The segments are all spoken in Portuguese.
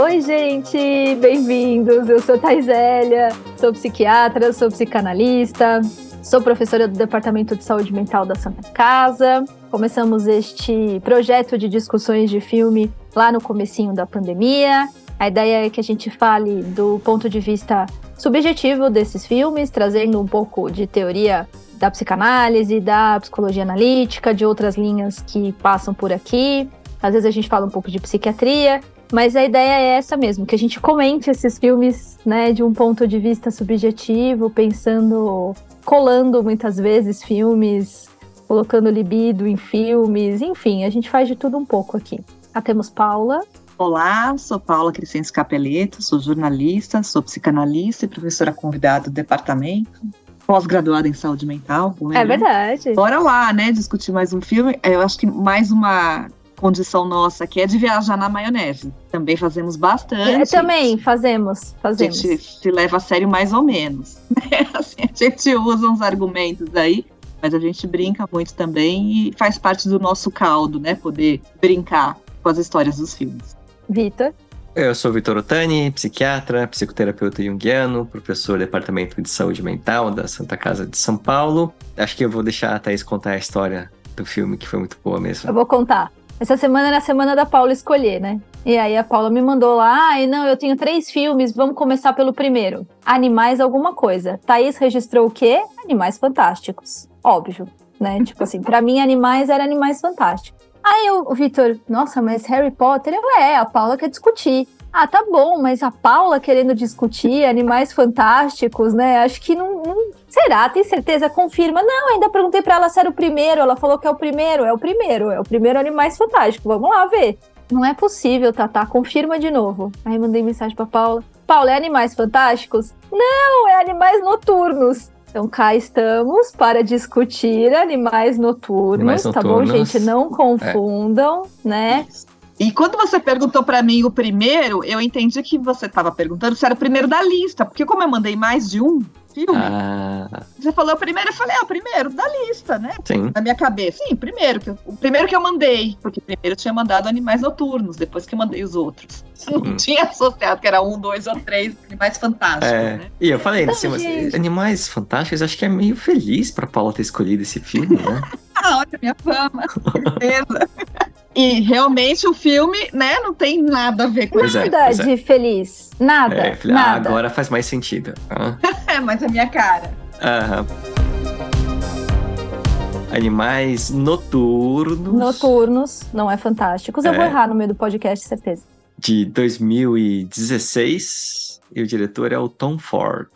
Oi, gente, bem-vindos. Eu sou Taizélia, sou psiquiatra, sou psicanalista, sou professora do Departamento de Saúde Mental da Santa Casa. Começamos este projeto de discussões de filme lá no comecinho da pandemia. A ideia é que a gente fale do ponto de vista subjetivo desses filmes, trazendo um pouco de teoria da psicanálise, da psicologia analítica, de outras linhas que passam por aqui. Às vezes a gente fala um pouco de psiquiatria, mas a ideia é essa mesmo, que a gente comente esses filmes, né, de um ponto de vista subjetivo, pensando, colando muitas vezes filmes, colocando libido em filmes, enfim, a gente faz de tudo um pouco aqui. Já temos Paula. Olá, sou Paula Crescentes Capeleto, sou jornalista, sou psicanalista e professora convidada do departamento pós-graduada em saúde mental. É, é verdade. Bora lá, né, discutir mais um filme. Eu acho que mais uma condição nossa aqui é de viajar na maionese. Também fazemos bastante. É, também fazemos, fazemos. A gente se leva a sério mais ou menos. Né? Assim, a gente usa uns argumentos aí, mas a gente brinca muito também e faz parte do nosso caldo, né? Poder brincar com as histórias dos filmes. Vitor? Eu sou Vitor Otani, psiquiatra, psicoterapeuta junguiano, professor do Departamento de Saúde Mental da Santa Casa de São Paulo. Acho que eu vou deixar a Thaís contar a história do filme, que foi muito boa mesmo. Eu vou contar. Essa semana era a semana da Paula escolher, né? E aí a Paula me mandou lá, ai não, eu tenho três filmes, vamos começar pelo primeiro. Animais alguma coisa. Thaís registrou o quê? Animais Fantásticos. Óbvio, né? tipo assim, para mim Animais era Animais Fantásticos. Aí o Vitor, nossa, mas Harry Potter? Eu, é, a Paula quer discutir. Ah, tá bom, mas a Paula querendo discutir animais fantásticos, né? Acho que não, não. Será? Tem certeza? Confirma. Não, ainda perguntei para ela se era o primeiro. Ela falou que é o primeiro. É o primeiro. É o primeiro Animais Fantásticos. Vamos lá ver. Não é possível, Tatá. Confirma de novo. Aí mandei mensagem pra Paula. Paula, é Animais Fantásticos? Não, é Animais Noturnos. Então cá estamos para discutir animais noturnos, animais tá bom, gente? Não é. confundam, é. né? E quando você perguntou para mim o primeiro, eu entendi que você estava perguntando se era o primeiro da lista, porque como eu mandei mais de um filme, ah. você falou o primeiro, eu falei, é o primeiro da lista, né? Sim. Na minha cabeça. Sim, primeiro, que eu, o primeiro que eu mandei, porque primeiro eu tinha mandado Animais Noturnos, depois que eu mandei os outros. Sim. Não tinha associado que era um, dois ou três Animais Fantásticos, é. né? E eu falei, assim, mas Animais Fantásticos, acho que é meio feliz pra Paula ter escolhido esse filme, né? ah, olha a minha fama, certeza. E realmente o filme, né, não tem nada a ver com isso. Nada é, de é. feliz. Nada. É, falei, ah, nada. Ah, agora faz mais sentido. Ah. é, mas a minha cara. Aham. Animais noturnos. Noturnos, não é fantásticos. Eu vou é. errar no meio do podcast, certeza. De 2016. E o diretor é o Tom Ford.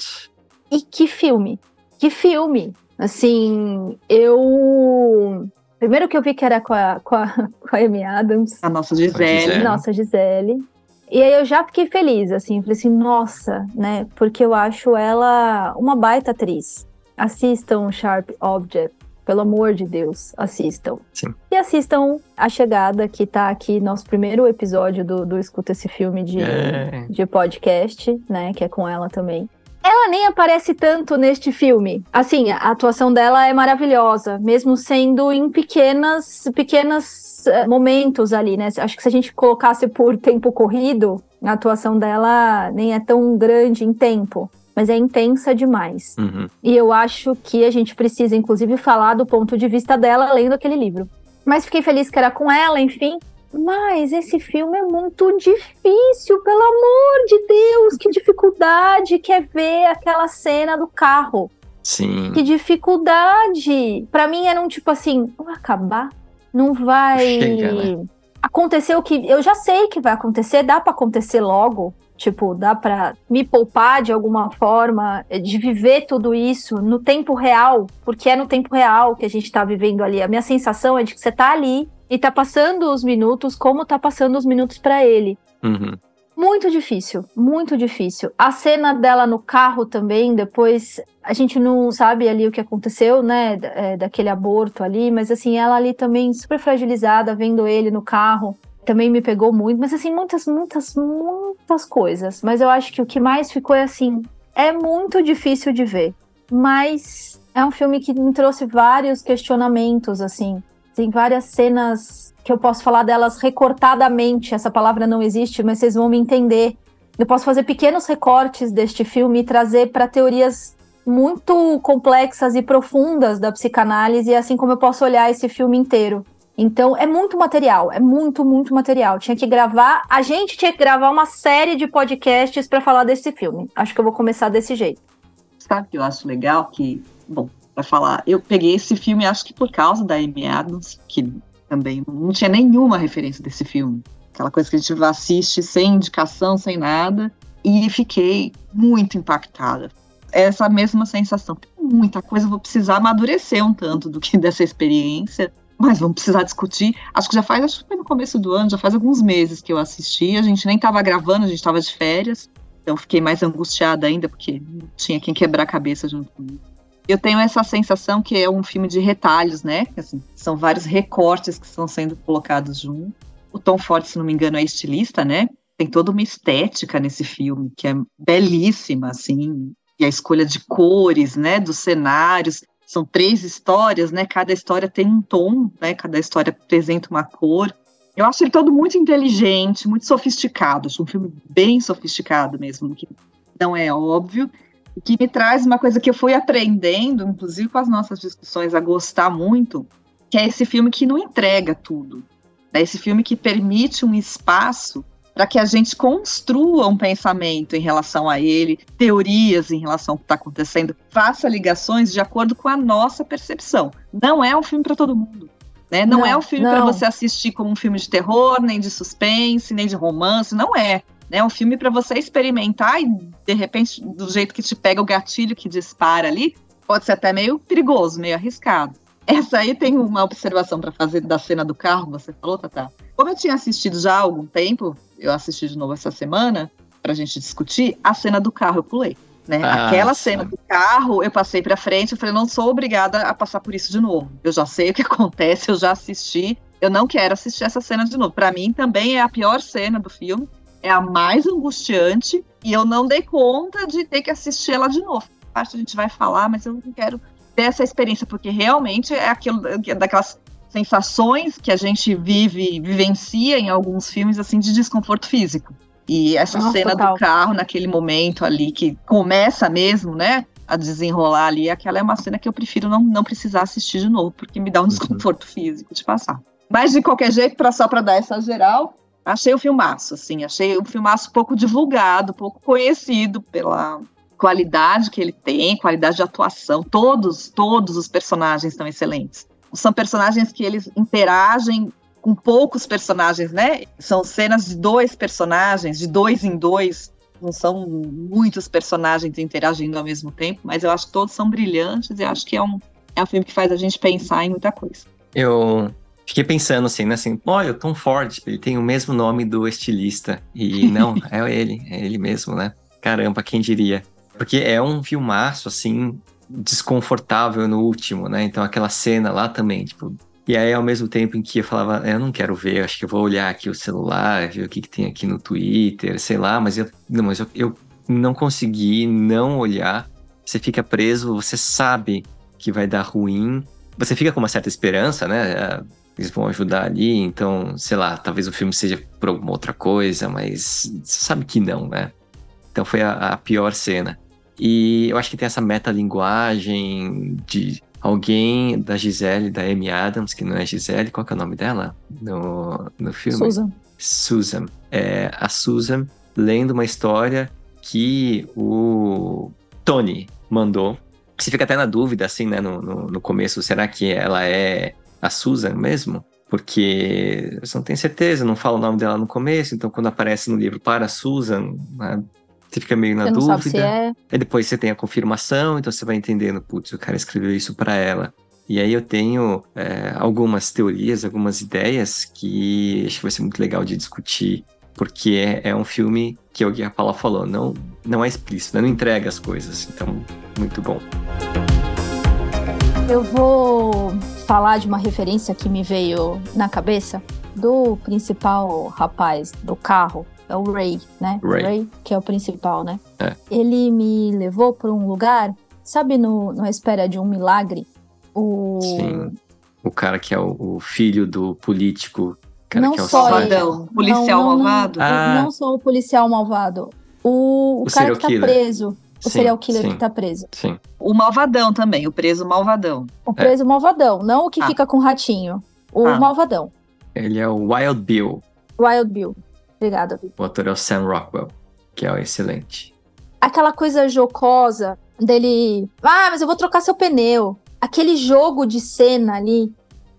E que filme? Que filme! Assim, eu Primeiro que eu vi que era com a, com a, com a Amy Adams. A nossa Gisele. Gisele. Nossa Gisele. E aí eu já fiquei feliz, assim, falei assim, nossa, né? Porque eu acho ela uma baita atriz. Assistam Sharp Object, pelo amor de Deus, assistam. Sim. E assistam A Chegada, que tá aqui, nosso primeiro episódio do, do Escuta Esse Filme de, é. de podcast, né? Que é com ela também. Ela nem aparece tanto neste filme. Assim, a atuação dela é maravilhosa, mesmo sendo em pequenas, pequenos eh, momentos ali, né? Acho que se a gente colocasse por tempo corrido, a atuação dela nem é tão grande em tempo mas é intensa demais. Uhum. E eu acho que a gente precisa, inclusive, falar do ponto de vista dela lendo aquele livro. Mas fiquei feliz que era com ela, enfim. Mas esse filme é muito difícil, pelo amor de Deus, que dificuldade que é ver aquela cena do carro. Sim. Que dificuldade. Para mim era um tipo assim, vai acabar, não vai Chega, né? acontecer o que eu já sei que vai acontecer, dá para acontecer logo. Tipo, dá para me poupar de alguma forma, de viver tudo isso no tempo real, porque é no tempo real que a gente tá vivendo ali. A minha sensação é de que você tá ali e tá passando os minutos como tá passando os minutos para ele. Uhum. Muito difícil, muito difícil. A cena dela no carro também, depois a gente não sabe ali o que aconteceu, né, é, daquele aborto ali, mas assim, ela ali também super fragilizada, vendo ele no carro, também me pegou muito, mas assim, muitas, muitas, muitas coisas. Mas eu acho que o que mais ficou é assim, é muito difícil de ver, mas é um filme que me trouxe vários questionamentos, assim, tem várias cenas que eu posso falar delas recortadamente. Essa palavra não existe, mas vocês vão me entender. Eu posso fazer pequenos recortes deste filme e trazer para teorias muito complexas e profundas da psicanálise, assim como eu posso olhar esse filme inteiro. Então é muito material, é muito, muito material. Tinha que gravar, a gente tinha que gravar uma série de podcasts para falar desse filme. Acho que eu vou começar desse jeito. Sabe o que eu acho legal? Que, bom, para falar, eu peguei esse filme, acho que por causa da Amy Adams, que também não tinha nenhuma referência desse filme. Aquela coisa que a gente assiste sem indicação, sem nada. E fiquei muito impactada. Essa mesma sensação. Muita coisa, vou precisar amadurecer um tanto do que dessa experiência mas vamos precisar discutir. Acho que já faz, acho que foi no começo do ano, já faz alguns meses que eu assisti. A gente nem estava gravando, a gente estava de férias. Então fiquei mais angustiada ainda, porque não tinha quem quebrar a cabeça junto comigo. Eu tenho essa sensação que é um filme de retalhos, né? Assim, são vários recortes que estão sendo colocados junto. O Tom Ford, se não me engano, é estilista, né? Tem toda uma estética nesse filme que é belíssima, assim, e a escolha de cores, né, dos cenários são três histórias, né? Cada história tem um tom, né? Cada história apresenta uma cor. Eu acho ele todo muito inteligente, muito sofisticado. Acho um filme bem sofisticado mesmo, que não é óbvio. E que me traz uma coisa que eu fui aprendendo, inclusive com as nossas discussões, a gostar muito, que é esse filme que não entrega tudo. É esse filme que permite um espaço para que a gente construa um pensamento em relação a ele, teorias em relação ao que está acontecendo, faça ligações de acordo com a nossa percepção. Não é um filme para todo mundo. Né? Não, não é um filme para você assistir como um filme de terror, nem de suspense, nem de romance, não é. É um filme para você experimentar e, de repente, do jeito que te pega o gatilho que dispara ali, pode ser até meio perigoso, meio arriscado. Essa aí tem uma observação para fazer da cena do carro, você falou, Tata? Como eu tinha assistido já há algum tempo, eu assisti de novo essa semana, pra gente discutir, a cena do carro eu pulei. Né? Ah, Aquela cena do carro, eu passei para frente, eu falei, não sou obrigada a passar por isso de novo. Eu já sei o que acontece, eu já assisti, eu não quero assistir essa cena de novo. Para mim também é a pior cena do filme, é a mais angustiante e eu não dei conta de ter que assistir ela de novo. Acho que a gente vai falar, mas eu não quero ter essa experiência porque realmente é aquilo daquelas sensações que a gente vive, vivencia em alguns filmes, assim, de desconforto físico. E essa Nossa, cena total. do carro, naquele momento ali, que começa mesmo, né? A desenrolar ali, aquela é uma cena que eu prefiro não, não precisar assistir de novo, porque me dá um uhum. desconforto uhum. físico de passar. Mas de qualquer jeito, pra, só para dar essa geral, achei o filmaço, assim, achei um filmaço pouco divulgado, pouco conhecido pela qualidade que ele tem, qualidade de atuação. Todos, todos os personagens estão excelentes são personagens que eles interagem com poucos personagens, né? São cenas de dois personagens, de dois em dois. Não são muitos personagens interagindo ao mesmo tempo, mas eu acho que todos são brilhantes e acho que é um, é um filme que faz a gente pensar em muita coisa. Eu fiquei pensando assim, né? Assim, olha, o Tom Ford, ele tem o mesmo nome do estilista. E não, é ele, é ele mesmo, né? Caramba, quem diria? Porque é um filmaço, assim, desconfortável no último, né? Então aquela cena lá também, tipo. E aí, ao mesmo tempo em que eu falava, eu não quero ver, acho que eu vou olhar aqui o celular, ver o que, que tem aqui no Twitter, sei lá, mas eu não, mas eu, eu não consegui não olhar. Você fica preso, você sabe que vai dar ruim, você fica com uma certa esperança, né? Eles vão ajudar ali, então, sei lá, talvez o filme seja por alguma outra coisa, mas você sabe que não, né? Então foi a, a pior cena. E eu acho que tem essa metalinguagem de alguém da Gisele, da Amy Adams, que não é Gisele, qual que é o nome dela no, no filme? Susan. Susan. É a Susan lendo uma história que o Tony mandou. Você fica até na dúvida, assim, né, no, no, no começo, será que ela é a Susan mesmo? Porque você não tem certeza, não fala o nome dela no começo, então quando aparece no livro para Susan, né, você fica meio na dúvida. É... Aí depois você tem a confirmação, então você vai entendendo, putz, o cara escreveu isso para ela. E aí eu tenho é, algumas teorias, algumas ideias que acho que vai ser muito legal de discutir, porque é, é um filme que o Gui Paula falou, não, não é explícito, né? não entrega as coisas, então muito bom. Eu vou falar de uma referência que me veio na cabeça do principal rapaz do carro é o Ray, né? Ray. Ray que é o principal, né? É. Ele me levou para um lugar, sabe, no, na espera de um milagre, o Sim. O cara que é o, o filho do político. Cara Não que é o só ele. Malvadão, policial Não, não, não. malvado. Ah. Não só o policial malvado. O, o O cara que tá killer. preso. O Sim, serial killer sim. que tá preso. Sim. O malvadão também, o preso malvadão. O preso malvadão, não o que Ah. fica com o ratinho. O Ah. malvadão. Ele é o Wild Bill. Wild Bill. Obrigada. O ator é o Sam Rockwell, que é o excelente. Aquela coisa jocosa dele. Ah, mas eu vou trocar seu pneu. Aquele jogo de cena ali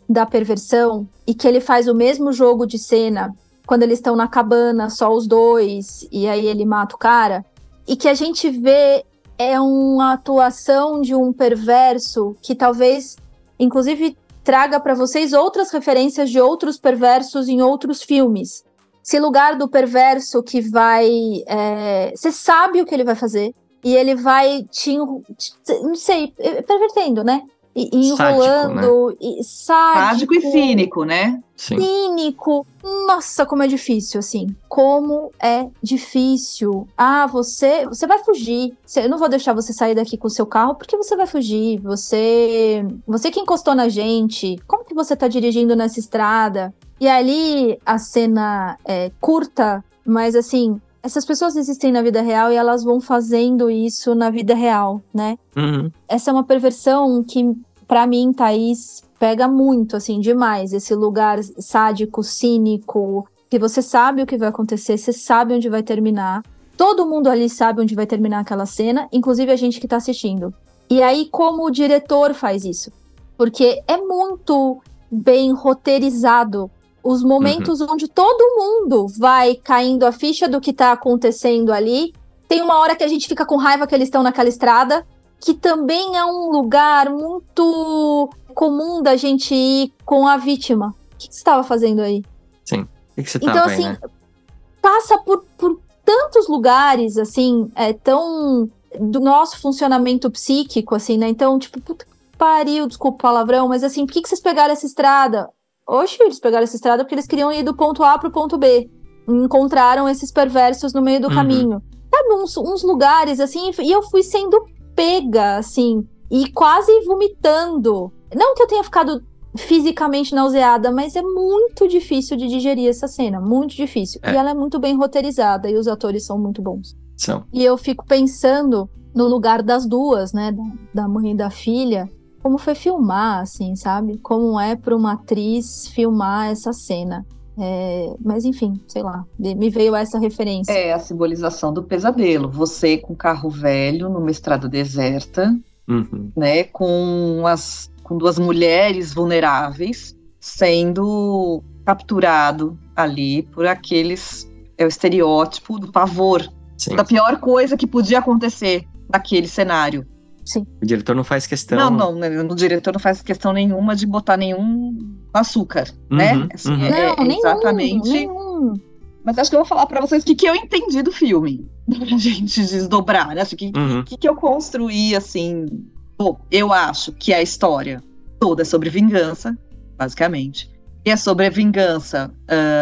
da perversão e que ele faz o mesmo jogo de cena quando eles estão na cabana, só os dois, e aí ele mata o cara. E que a gente vê é uma atuação de um perverso que talvez, inclusive, traga para vocês outras referências de outros perversos em outros filmes. Esse lugar do perverso que vai. é, Você sabe o que ele vai fazer. E ele vai te. te- Não sei, é, pervertendo, né? E, e Sádico, enrolando. E sádico, Sádico e cínico, né? Sim. cínico. Nossa, como é difícil, assim. Como é difícil. Ah, você, você vai fugir. Eu não vou deixar você sair daqui com o seu carro porque você vai fugir. Você, você que encostou na gente. Como que você tá dirigindo nessa estrada? E ali a cena é curta, mas assim, essas pessoas existem na vida real e elas vão fazendo isso na vida real, né? Uhum. essa é uma perversão que, pra mim, Thaís, pega muito, assim, demais. Esse lugar sádico, cínico, que você sabe o que vai acontecer, você sabe onde vai terminar. Todo mundo ali sabe onde vai terminar aquela cena, inclusive a gente que tá assistindo. E aí, como o diretor faz isso? Porque é muito bem roteirizado os momentos onde todo mundo vai caindo a ficha do que tá acontecendo ali. Tem uma hora que a gente fica com raiva que eles estão naquela estrada, que também é um lugar muito comum da gente ir com a vítima. O que que você estava fazendo aí? O que, que você Então, aí, assim, né? Passa por, por tantos lugares, assim, é tão do nosso funcionamento psíquico, assim, né? Então, tipo, puta que pariu, desculpa o palavrão, mas assim, por que, que vocês pegaram essa estrada? Oxe, eles pegaram essa estrada porque eles queriam ir do ponto A pro ponto B. Encontraram esses perversos no meio do Uhum. caminho. Sabe, uns, uns lugares, assim, e eu fui sendo pega, assim, e quase vomitando. Não que eu tenha ficado fisicamente nauseada, mas é muito difícil de digerir essa cena, muito difícil. É. E ela é muito bem roteirizada e os atores são muito bons. São. E eu fico pensando no lugar das duas, né, da, da mãe e da filha, como foi filmar, assim, sabe? Como é para uma atriz filmar essa cena. É, mas enfim, sei lá, me veio essa referência. É a simbolização do pesadelo. Você com carro velho numa estrada deserta, Uhum. né, com as com duas mulheres vulneráveis sendo capturado ali por aqueles é o estereótipo do pavor, Sim. da pior coisa que podia acontecer naquele cenário. O diretor não faz questão. Não, não, né, o diretor não faz questão nenhuma de botar nenhum açúcar, né? Uhum, Assim, uhum. é- Não, é nenhum, exatamente. nenhum. Mas acho que eu vou falar pra vocês o que, que eu entendi do filme, pra gente desdobrar, né? Acho que Uhum. o que, que eu construí, assim. Bom, eu acho que a história toda é sobre vingança, basicamente. E é sobre a vingança.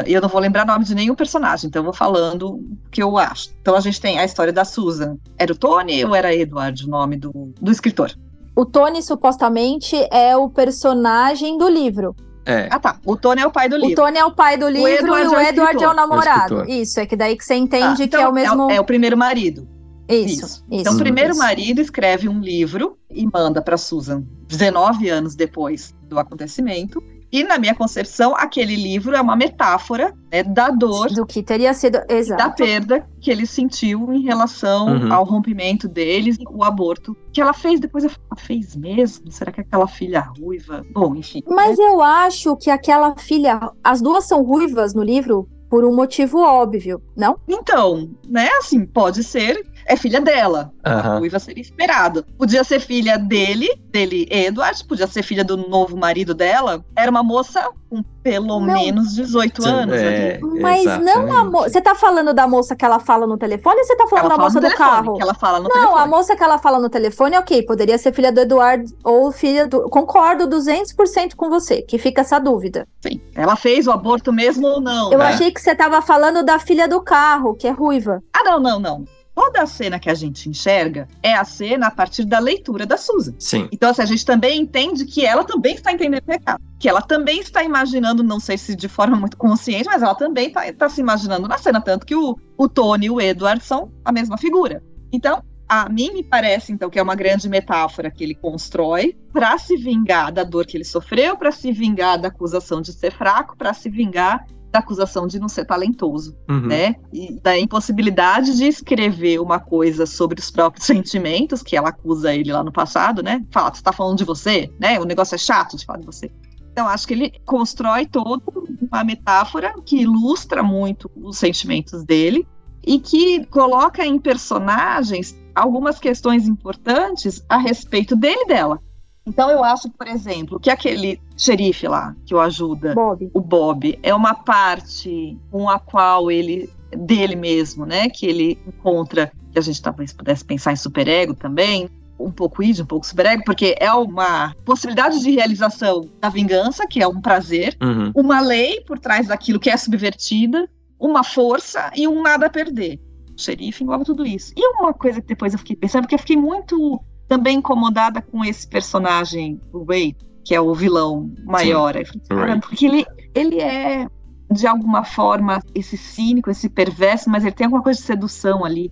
E eu não vou lembrar o nome de nenhum personagem, então eu vou falando o que eu acho. Então a gente tem a história da Susan. Era o Tony ou era Edward o nome do, do escritor? O Tony supostamente é o personagem do livro. É. Ah, tá. O Tony é o pai do O livro. Tony é o pai do livro Edward e o é o Edward é o namorado. É o. Isso, é que daí que você entende Ah, que é o mesmo. É, o primeiro marido. Isso, isso. Então, o primeiro isso. marido escreve um livro e manda para Susan 19 anos depois do acontecimento. E, na minha concepção, aquele livro é uma metáfora né, da dor Do que teria sido. da Exato. perda que ele sentiu em relação Uhum. ao rompimento deles, o aborto que ela fez. Depois eu falei, ela fez mesmo? Será que aquela filha ruiva? Bom, enfim. Mas eu acho que aquela filha. As duas são ruivas no livro por um motivo óbvio, não? Então, né, assim, pode ser. É filha dela. Aham. Ruiva seria esperado. Podia ser filha dele, dele, Edward, podia ser filha do novo marido dela. Era uma moça com pelo Não. menos 18 anos É, ali. Mas não a moça. Você tá falando da moça que ela fala no telefone ou você tá falando Ela da fala moça no do telefone, carro? que ela fala no Não, a telefone. moça que ela fala no telefone, ok, poderia ser filha do Eduardo ou filha do. Concordo 200% com você, que fica essa dúvida. Sim. Ela fez o aborto mesmo ou não? Eu É. achei que você tava falando da filha do carro, que é ruiva. Ah, não, não, não. Toda a cena que a gente enxerga é a cena a partir da leitura da Susan. Sim. Então, assim, a gente também entende que ela também está entendendo o recado. Que ela também está imaginando, não sei se de forma muito consciente, mas ela também está tá se imaginando na cena. Tanto que o, o Tony e o Edward são a mesma figura. Então, a mim me parece, então, que é uma grande metáfora que ele constrói para se vingar da dor que ele sofreu, para se vingar da acusação de ser fraco, para se vingar da acusação de não ser talentoso, Uhum. né? E da impossibilidade de escrever uma coisa sobre os próprios sentimentos, que ela acusa ele lá no passado, né? Fala, você tá falando de você, né? O negócio é chato de falar de você. Então, acho que ele constrói toda uma metáfora que ilustra muito os sentimentos dele e que coloca em personagens algumas questões importantes a respeito dele e dela. Então, eu acho, por exemplo, que aquele xerife lá que o ajuda, Bob. o Bob, é uma parte com a qual ele, dele mesmo, né, que ele encontra, que a gente talvez pudesse pensar em superego também, um pouco id, um pouco superego, porque é uma possibilidade de realização da vingança, que é um prazer, Uhum. uma lei por trás daquilo que é subvertida, uma força e um nada a perder. O xerife engloba tudo isso. E uma coisa que depois eu fiquei pensando, porque eu fiquei muito também incomodada com esse personagem, o Ray, que é o vilão maior. Eu falei. "Cara, porque ele, ele é, de alguma forma, esse cínico, esse perverso, mas ele tem alguma coisa de sedução ali.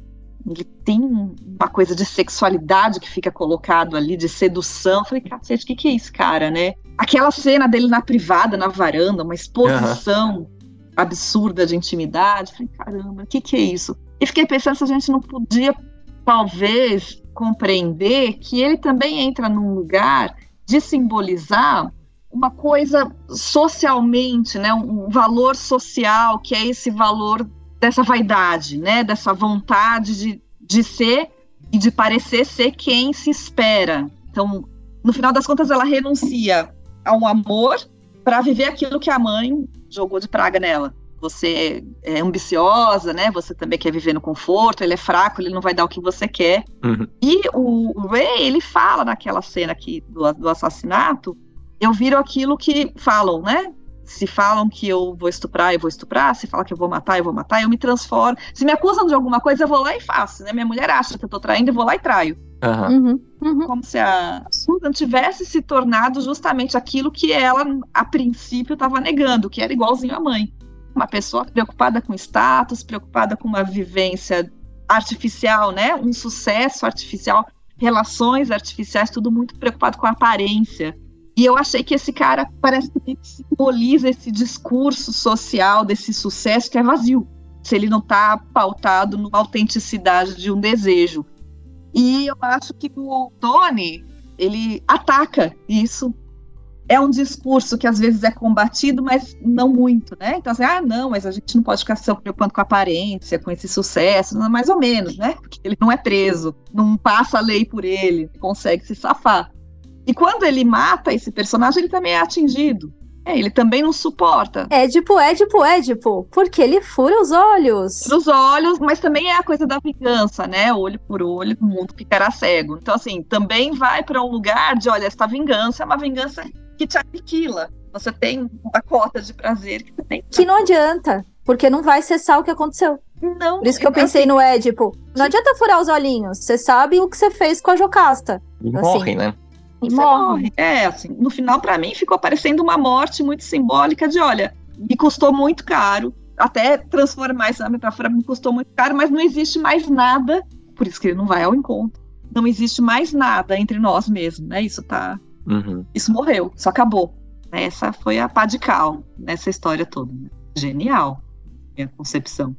Ele tem uma coisa de sexualidade que fica colocado ali, de sedução. Eu falei, cacete, o que, que é isso, cara, né? Aquela cena dele na privada, na varanda, uma exposição absurda de intimidade. Falei, caramba, o que, que é isso? E fiquei pensando se a gente não podia, talvez, compreender que ele também entra num lugar de simbolizar uma coisa socialmente, né, um valor social, que é esse valor dessa vaidade, né, dessa vontade de, de ser e de parecer ser quem se espera. Então, no final das contas, ela renuncia a um amor para viver aquilo que a mãe jogou de praga nela. Você é ambiciosa, né? Você também quer viver no conforto. Ele é fraco, ele não vai dar o que você quer. Uhum. E o Ray, ele fala naquela cena aqui do, do assassinato, eu viro aquilo que falam, né? Se falam que eu vou estuprar, eu vou estuprar. Se falam que eu vou matar, eu vou matar. Eu me transformo. Se me acusam de alguma coisa, eu vou lá e faço, né? Minha mulher acha que eu tô traindo, eu vou lá e traio. Uhum, uhum. Como se a Susan tivesse se tornado justamente aquilo que ela, a princípio, estava negando, que era igualzinho à mãe. Uma pessoa preocupada com status, preocupada com uma vivência artificial, né? Um sucesso artificial, relações artificiais, tudo muito preocupado com a aparência. E eu achei que esse cara parece que simboliza esse discurso social desse sucesso que é vazio. Se ele não está pautado numa autenticidade de um desejo. E eu acho que o Tony, ele ataca isso. É um discurso que às vezes é combatido, mas não muito, né? Então, assim, ah, não, mas a gente não pode ficar se preocupando com a aparência, com esse sucesso, mais ou menos, né? Porque ele não é preso, não passa a lei por ele, consegue se safar. E quando ele mata esse personagem, ele também é atingido. É, ele também não suporta. Édipo, Édipo, Édipo. Porque ele fura os olhos. Nos olhos, mas também é a coisa da vingança, né? Olho por olho, o mundo ficará cego. Então, assim, também vai para um lugar de, olha, essa vingança é uma vingança que te aniquila. Você tem uma cota de prazer que você tem. Que não adianta. Porque não vai cessar o que aconteceu. Não. Por isso que eu pensei no Édipo. Não adianta furar os olhinhos. Você sabe o que você fez com a Jocasta. E Assim. morrem, né? E Você morre. morre. É, assim, no final, para mim, ficou parecendo uma morte muito simbólica de, olha, me custou muito caro, até transformar essa metáfora me custou muito caro, mas não existe mais nada, por isso que ele não vai ao encontro. Não existe mais nada entre nós mesmos, né? Isso tá, Uhum. isso morreu, isso acabou. Essa foi a pá de cal nessa história toda. né? Genial, minha concepção.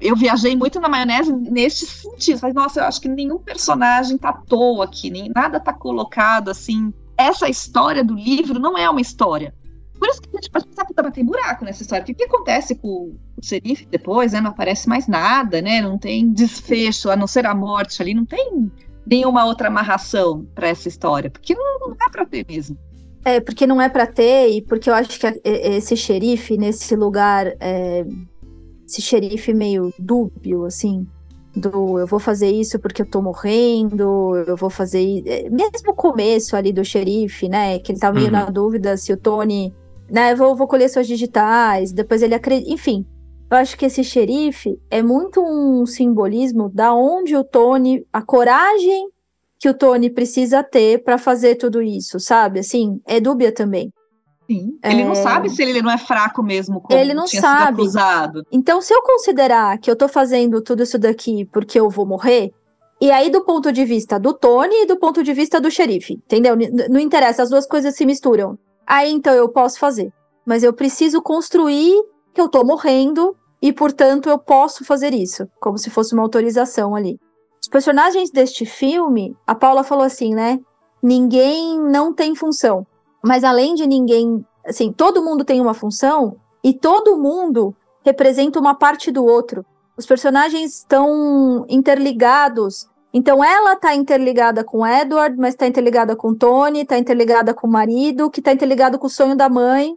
Eu viajei muito na maionese neste sentido. Falei, nossa, eu acho que nenhum personagem tá à toa aqui, nem nada tá colocado assim. Essa história do livro não é uma história. Por isso que a gente pode pensar, mas tem buraco nessa história. O que acontece com o xerife depois, né? Não aparece mais nada, né? Não tem desfecho, a não ser a morte ali, não tem nenhuma outra amarração para essa história. Porque não, não dá pra ter mesmo. É, porque não é pra ter, e porque eu acho que esse xerife, nesse lugar, é, esse xerife meio dúbio, assim, do eu vou fazer isso porque eu tô morrendo, eu vou fazer. i- é, Mesmo o começo ali do xerife, né? Que ele tá meio Uhum. na dúvida se o Tony. Né, vou, vou colher suas digitais, depois ele acredita. Enfim, Eu acho que esse xerife é muito um simbolismo da onde o Tony, a coragem que o Tony precisa ter para fazer tudo isso, sabe? Assim, é dúbia também. Sim. Ele é... não sabe se ele não é fraco mesmo, como ele não sabe. Então, se eu considerar que eu tô fazendo tudo isso daqui porque eu vou morrer, e aí do ponto de vista do Tony e do ponto de vista do xerife, entendeu? Não interessa, as duas coisas se misturam. Aí então eu posso fazer. Mas eu preciso construir que eu tô morrendo e, portanto, eu posso fazer isso, como se fosse uma autorização ali. Os personagens deste filme, a Paula falou assim, né? Ninguém não tem função. Mas além de ninguém, assim, todo mundo tem uma função e todo mundo representa uma parte do outro. Os personagens estão interligados. Então ela está interligada com Edward, mas está interligada com Tony, está interligada com o marido, que está interligado com o sonho da mãe.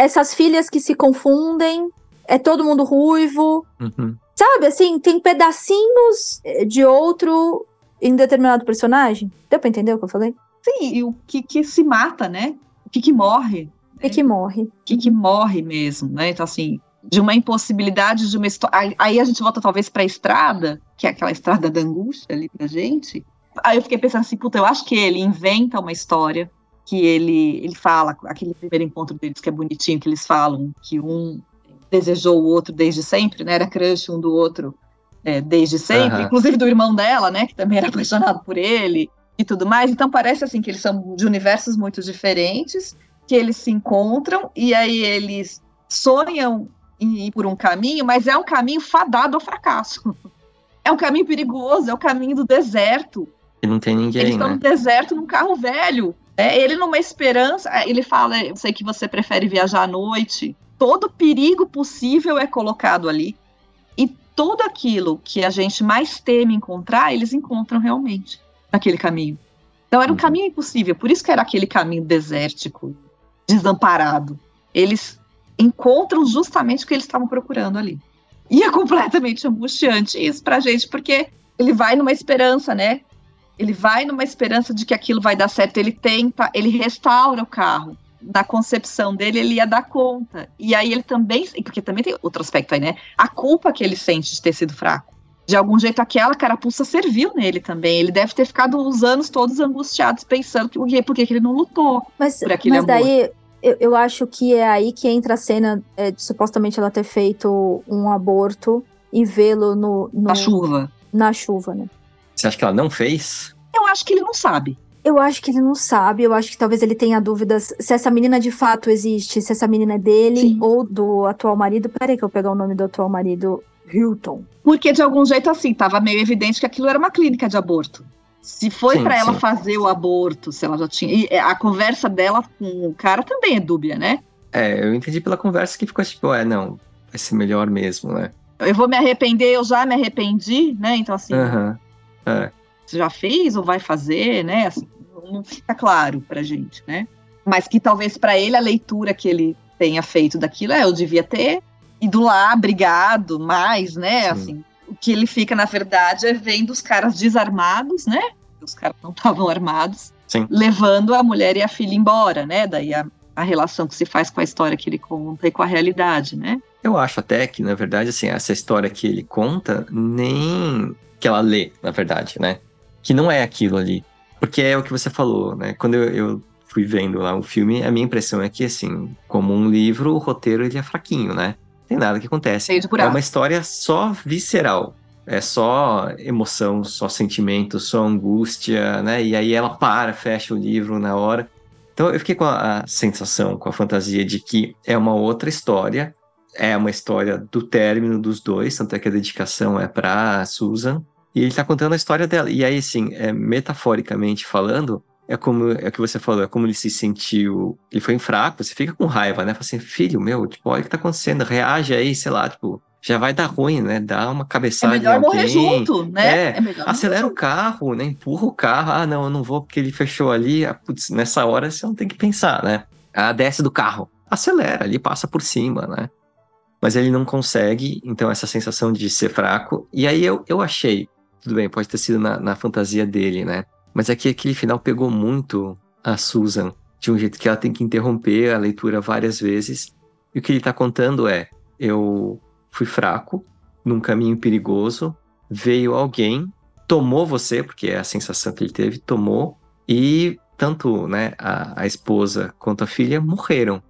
Essas filhas que se confundem, é todo mundo ruivo. Uhum. Sabe, assim, tem pedacinhos de outro em determinado personagem. Deu pra entender o que eu falei? Sim, e o que, que se mata, né? O que, que morre. O que, que morre. O que, que morre mesmo, né? Então, assim, de uma impossibilidade de uma história. Aí a gente volta talvez para a estrada, que é aquela estrada da angústia ali pra gente. Aí eu fiquei pensando assim, puta, eu acho que ele inventa uma história que ele ele fala, aquele primeiro encontro deles que é bonitinho, que eles falam que um desejou o outro desde sempre, né? Era crush um do outro é, desde sempre, uhum. inclusive do irmão dela, né? Que também era apaixonado por ele e tudo mais. Então parece assim que eles são de universos muito diferentes, que eles se encontram e aí eles sonham em ir por um caminho, mas é um caminho fadado ao fracasso. É um caminho perigoso, é o caminho do deserto. E não tem ninguém, Eles estão né? no deserto num carro velho. É, ele numa esperança, é, ele fala, eu sei que você prefere viajar à noite. Todo perigo possível é colocado ali. E tudo aquilo que a gente mais teme encontrar, eles encontram realmente naquele caminho. Então era um uhum. caminho impossível, por isso que era aquele caminho desértico, desamparado. Eles encontram justamente o que eles estavam procurando ali. E é completamente angustiante isso pra gente, porque ele vai numa esperança, né? Ele vai numa esperança de que aquilo vai dar certo. Ele tenta, ele restaura o carro. Na concepção dele, ele ia dar conta. E aí ele também, porque também tem outro aspecto aí, né? A culpa que ele sente de ter sido fraco de algum jeito aquela carapuça serviu nele também. Ele deve ter ficado os anos todos angustiados pensando que, por que, ele não lutou mas, por aquele mas amor. daí eu, eu, acho que é aí que entra a cena é, de supostamente ela ter feito um aborto e vê-lo no, no, na chuva. Na chuva, né? Você acha que ela não fez? Eu acho que ele não sabe. Eu acho que ele não sabe, eu acho que talvez ele tenha dúvidas se essa menina de fato existe, se essa menina é dele Sim. ou do atual marido. Peraí que eu vou pegar o nome do atual marido. Hilton. Porque de algum jeito assim, estava meio evidente que aquilo era uma clínica de aborto. Se foi para ela fazer o aborto, se ela já tinha. E a conversa dela com o cara também é dúbia, né? É, eu entendi pela conversa que ficou tipo, é, não, vai ser melhor mesmo, né? Eu vou me arrepender, eu já me arrependi, né? Então, assim. Uhum. É. Você já fez ou vai fazer, né? Assim, não fica claro pra gente, né? Mas que talvez para ele a leitura que ele tenha feito daquilo é eu devia ter ido lá, brigado mais, né? Sim. Assim, o que ele fica, na verdade, é vendo os caras desarmados, né? Os caras não estavam armados, Sim. levando a mulher e a filha embora, né? Daí a, a relação que se faz com a história que ele conta e com a realidade, né? Eu acho até que, na verdade, assim, essa história que ele conta, nem que ela lê, na verdade, né? Que não é aquilo ali. Porque é o que você falou, né? Quando eu, eu fui vendo lá o filme, a minha impressão é que, assim, como um livro, o roteiro ele é fraquinho, né? tem nada que acontece. É uma história só visceral. É só emoção, só sentimento, só angústia, né? E aí ela para, fecha o livro na hora. Então eu fiquei com a, a sensação, com a fantasia de que é uma outra história, é uma história do término dos dois, tanto é que a dedicação é para Susan, e ele tá contando a história dela. E aí, assim, é, metaforicamente falando, é como é o que você falou, é como ele se sentiu. Ele foi fraco, você fica com raiva, né? Fala assim, filho meu, tipo, olha o que tá acontecendo, reage aí, sei lá, tipo, já vai dar ruim, né? Dá uma cabeçada. É melhor morrer junto, né? É, é acelera o carro, né? Empurra o carro. Ah, não, eu não vou porque ele fechou ali. Ah, putz, nessa hora você não tem que pensar, né? Ah, desce do carro. Acelera, ali passa por cima, né? Mas ele não consegue, então essa sensação de ser fraco. E aí eu, eu achei, tudo bem, pode ter sido na, na fantasia dele, né? Mas é que aquele final pegou muito a Susan, de um jeito que ela tem que interromper a leitura várias vezes. E o que ele está contando é: eu fui fraco, num caminho perigoso, veio alguém, tomou você, porque é a sensação que ele teve, tomou, e tanto né, a, a esposa quanto a filha morreram.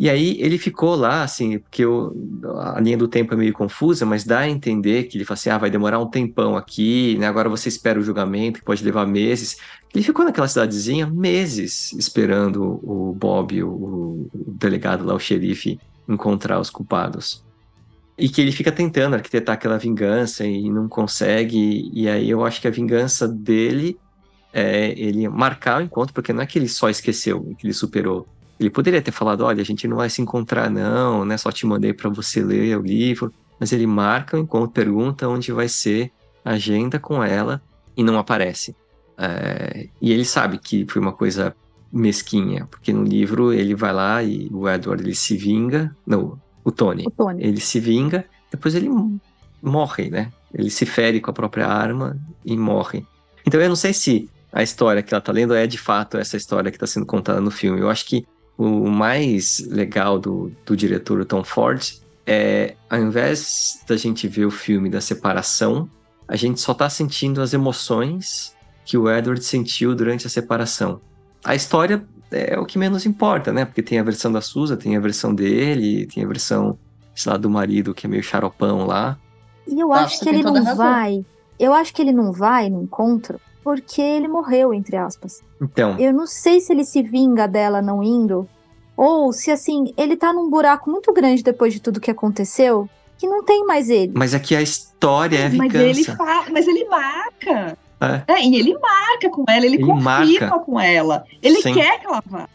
E aí ele ficou lá, assim, porque eu, a linha do tempo é meio confusa, mas dá a entender que ele fala assim: ah, vai demorar um tempão aqui, né? Agora você espera o julgamento, que pode levar meses. Ele ficou naquela cidadezinha meses esperando o Bob, o, o delegado lá, o xerife, encontrar os culpados. E que ele fica tentando arquitetar aquela vingança e não consegue. E aí eu acho que a vingança dele é ele marcar o encontro, porque não é que ele só esqueceu, que ele superou ele poderia ter falado: olha, a gente não vai se encontrar, não, né? Só te mandei para você ler o livro. Mas ele marca o encontro, pergunta onde vai ser, agenda com ela e não aparece. É, e ele sabe que foi uma coisa mesquinha, porque no livro ele vai lá e o Edward ele se vinga, não, o Tony, o Tony. ele se vinga, depois ele morre, né? Ele se fere com a própria arma e morre. Então eu não sei se a história que ela tá lendo é de fato essa história que está sendo contada no filme. Eu acho que o mais legal do, do diretor Tom Ford é, ao invés da gente ver o filme da separação, a gente só tá sentindo as emoções que o Edward sentiu durante a separação. A história é o que menos importa, né? Porque tem a versão da Susa, tem a versão dele, tem a versão, sei lá, do marido que é meio xaropão lá. E eu acho que ele não vai. Eu acho que ele não vai no encontro porque ele morreu, entre aspas. Então. Eu não sei se ele se vinga dela não indo, ou se assim, ele tá num buraco muito grande depois de tudo que aconteceu, que não tem mais ele. Mas aqui a história é a vingança. Mas ele, fa... mas ele marca. É. é. e ele marca com ela, ele, ele confirma marca. com ela. Ele Sim. quer que ela vá.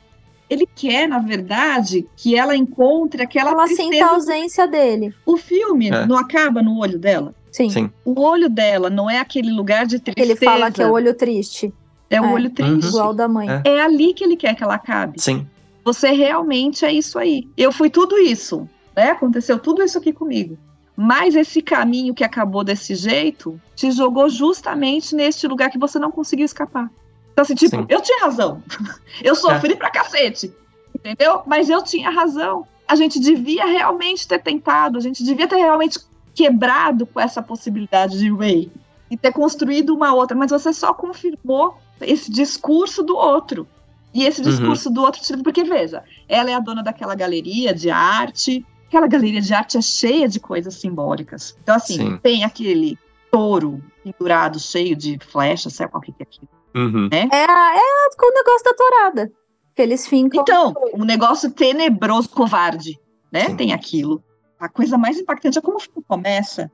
Ele quer, na verdade, que ela encontre aquela ela tristeza. sinta a ausência dele. O filme é. não acaba no olho dela? Sim. Sim. O olho dela não é aquele lugar de tristeza. Ele fala que é o olho triste. É, é. o olho triste. Igual da mãe. É. é ali que ele quer que ela acabe. Sim. Você realmente é isso aí. Eu fui tudo isso, né? Aconteceu tudo isso aqui comigo. Mas esse caminho que acabou desse jeito te jogou justamente neste lugar que você não conseguiu escapar. Então, assim, tipo, Sim. eu tinha razão. Eu sofri é. pra cacete. Entendeu? Mas eu tinha razão. A gente devia realmente ter tentado, a gente devia ter realmente quebrado com essa possibilidade de Ray e ter construído uma outra, mas você só confirmou esse discurso do outro. E esse uhum. discurso uhum. do outro tipo, porque veja, ela é a dona daquela galeria de arte, aquela galeria de arte é cheia de coisas simbólicas. Então, assim, Sim. tem aquele touro pendurado, cheio de flechas, sabe qual que é aquilo? Uhum. Né? É, é o negócio da tourada. Que eles ficam. Então, um negócio tenebroso, covarde, né? Sim. Tem aquilo a coisa mais impactante é como o filme começa.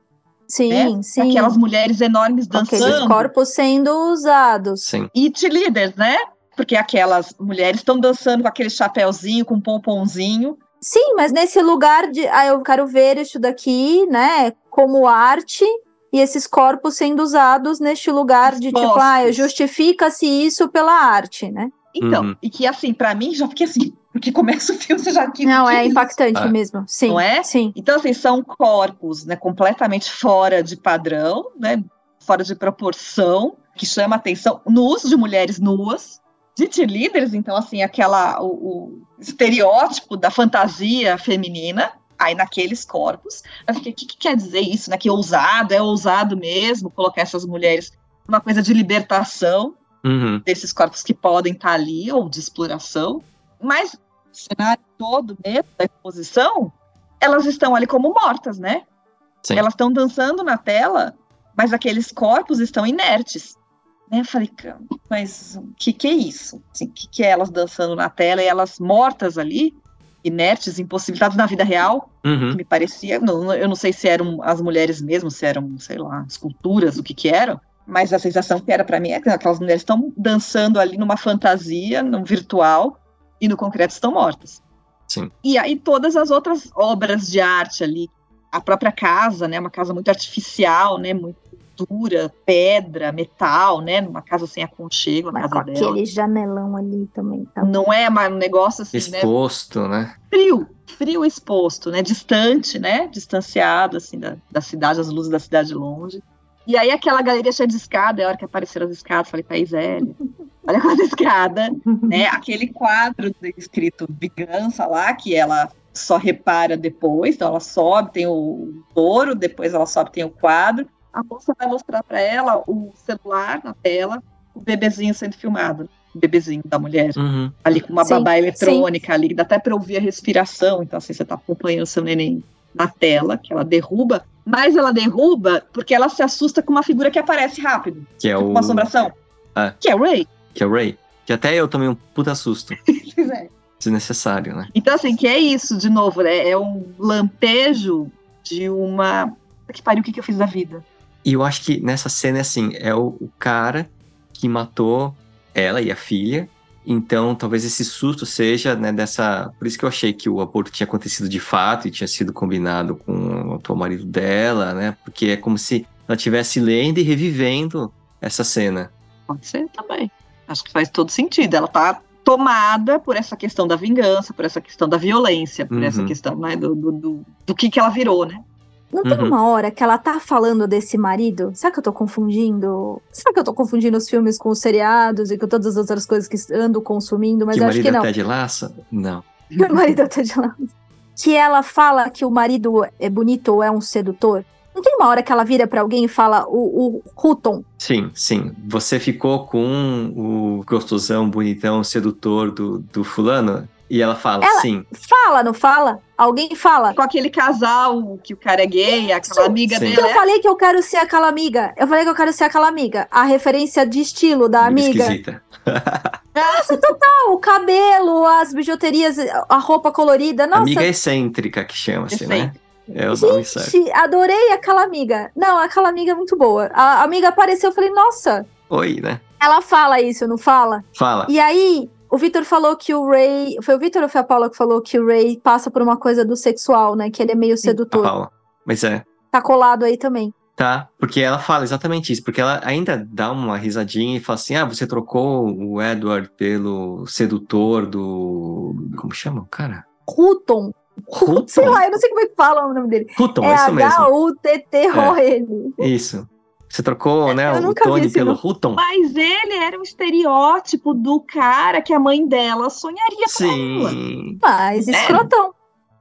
Sim, né? sim. Aquelas mulheres enormes dançando. Aqueles corpos sendo usados. Sim. E líderes, né? Porque aquelas mulheres estão dançando com aquele chapéuzinho, com um pomponzinho. Sim, mas nesse lugar de. Ah, eu quero ver isso daqui, né? Como arte. E esses corpos sendo usados neste lugar de tipo, ah, justifica-se isso pela arte, né? Então, uhum. e que assim, para mim, já fiquei assim, porque começa o filme, você já que Não, é impactante é. mesmo. Sim. Não é? Sim. Então, assim, são corpos, né, completamente fora de padrão, né? Fora de proporção, que chama atenção, nus de mulheres nuas, de cheerleaders, então, assim, aquela o, o estereótipo da fantasia feminina, aí naqueles corpos. Eu fiquei, o que, que, quer dizer isso, né? Que ousado, é ousado mesmo colocar essas mulheres uma coisa de libertação uhum. desses corpos que podem estar ali, ou de exploração. Mas o cenário todo mesmo da exposição, elas estão ali como mortas, né? Sim. Elas estão dançando na tela, mas aqueles corpos estão inertes. Né? Eu falei, mas o que, que é isso? O assim, que, que é elas dançando na tela e elas mortas ali, inertes, impossibilitadas na vida real? Uhum. me parecia, não, eu não sei se eram as mulheres mesmo, se eram, sei lá, esculturas, o que que eram, mas a sensação que era para mim é que aquelas mulheres estão dançando ali numa fantasia, num virtual, e no concreto estão mortas. Sim. E aí todas as outras obras de arte ali, a própria casa, né, uma casa muito artificial, né, muito dura, pedra, metal, né, numa casa sem aconchego, Mas casa com dela. aquele janelão ali também. Tá Não é um negócio assim, né, exposto, né? né? Frio, frio exposto, né, distante, né, distanciado assim da, da cidade, as luzes da cidade longe. E aí aquela galeria cheia de escada, a hora que apareceram as escadas, falei, Thaís Hélio, olha quanta escada, né? Aquele quadro escrito vingança lá, que ela só repara depois, então ela sobe, tem o touro, depois ela sobe, tem o quadro. A moça vai mostrar para ela o celular na tela, o bebezinho sendo filmado, o bebezinho da mulher, Uhum. ali com uma Sim, babá eletrônica ali, dá até para ouvir a respiração, então assim, você tá acompanhando seu neném na tela, que ela derruba, mas ela derruba porque ela se assusta com uma figura que aparece rápido, Que é tipo o. uma assombração, É. que é o Ray. Que é o Ray. Que até eu tomei um puta susto. Pois é. Desnecessário, né? Então, assim, que é isso, de novo, né? É um lampejo de uma. Que pariu, o que, que eu fiz da vida? E eu acho que nessa cena, assim, é o, o cara que matou ela e a filha. Então, talvez esse susto seja, né, dessa. Por isso que eu achei que o aborto tinha acontecido de fato e tinha sido combinado com o atual marido dela, né? Porque é como se ela estivesse lendo e revivendo essa cena. Pode ser também. Acho que faz todo sentido. Ela tá tomada por essa questão da vingança, por essa questão da violência, por Uhum. essa questão né, do, do, do, do que, que ela virou, né? Não tem Uhum. uma hora que ela tá falando desse marido? Será que eu tô confundindo? Será que eu tô confundindo os filmes com os seriados e com todas as outras coisas que ando consumindo? Mas que eu o acho marido que é não. Ted Lasso? Não. Que o marido tá de lado. Que ela fala que o marido é bonito ou é um sedutor. Não tem uma hora que ela vira pra alguém e fala o, o Hutton. Sim, sim. Você ficou com o gostosão, bonitão, sedutor do, do fulano? E ela fala, Ela- sim. Fala, não fala? Alguém fala. Com aquele casal que o cara é gay, aquela amiga Sim. dele. Então eu é- falei que eu quero ser aquela amiga. Eu falei que eu quero ser aquela amiga. A referência de estilo da amiga. Esquisita. Ah, o cabelo, as bijuterias, a roupa colorida. Nossa, Amiga excêntrica que chama-se, né? É o nome certo. gente, adorei aquela amiga. Não, aquela amiga é muito boa. A amiga apareceu, eu falei, nossa. Oi, né? Ela fala isso, não fala? Fala. E aí, o Vitor falou que o Ray. Foi o Vitor ou foi a Paula que falou que o Ray passa por uma coisa do sexual, né? Que ele é meio A sedutor. Paula. Mas é. Tá colado aí também. Tá, porque ela fala exatamente isso, porque ela ainda dá uma risadinha e fala assim: ah, você trocou o Edward pelo sedutor do. Como chama o cara? Hutton. Hutton? Sei lá, eu não sei como é que fala o nome dele. Hutton, é é isso mesmo. H-U-T-T-O-N. Isso. Você trocou, né, Eu o Tony pelo. Hutton? Mas ele era um estereótipo do cara que a mãe dela sonharia pra ela. Sim. Mas É. escrotão.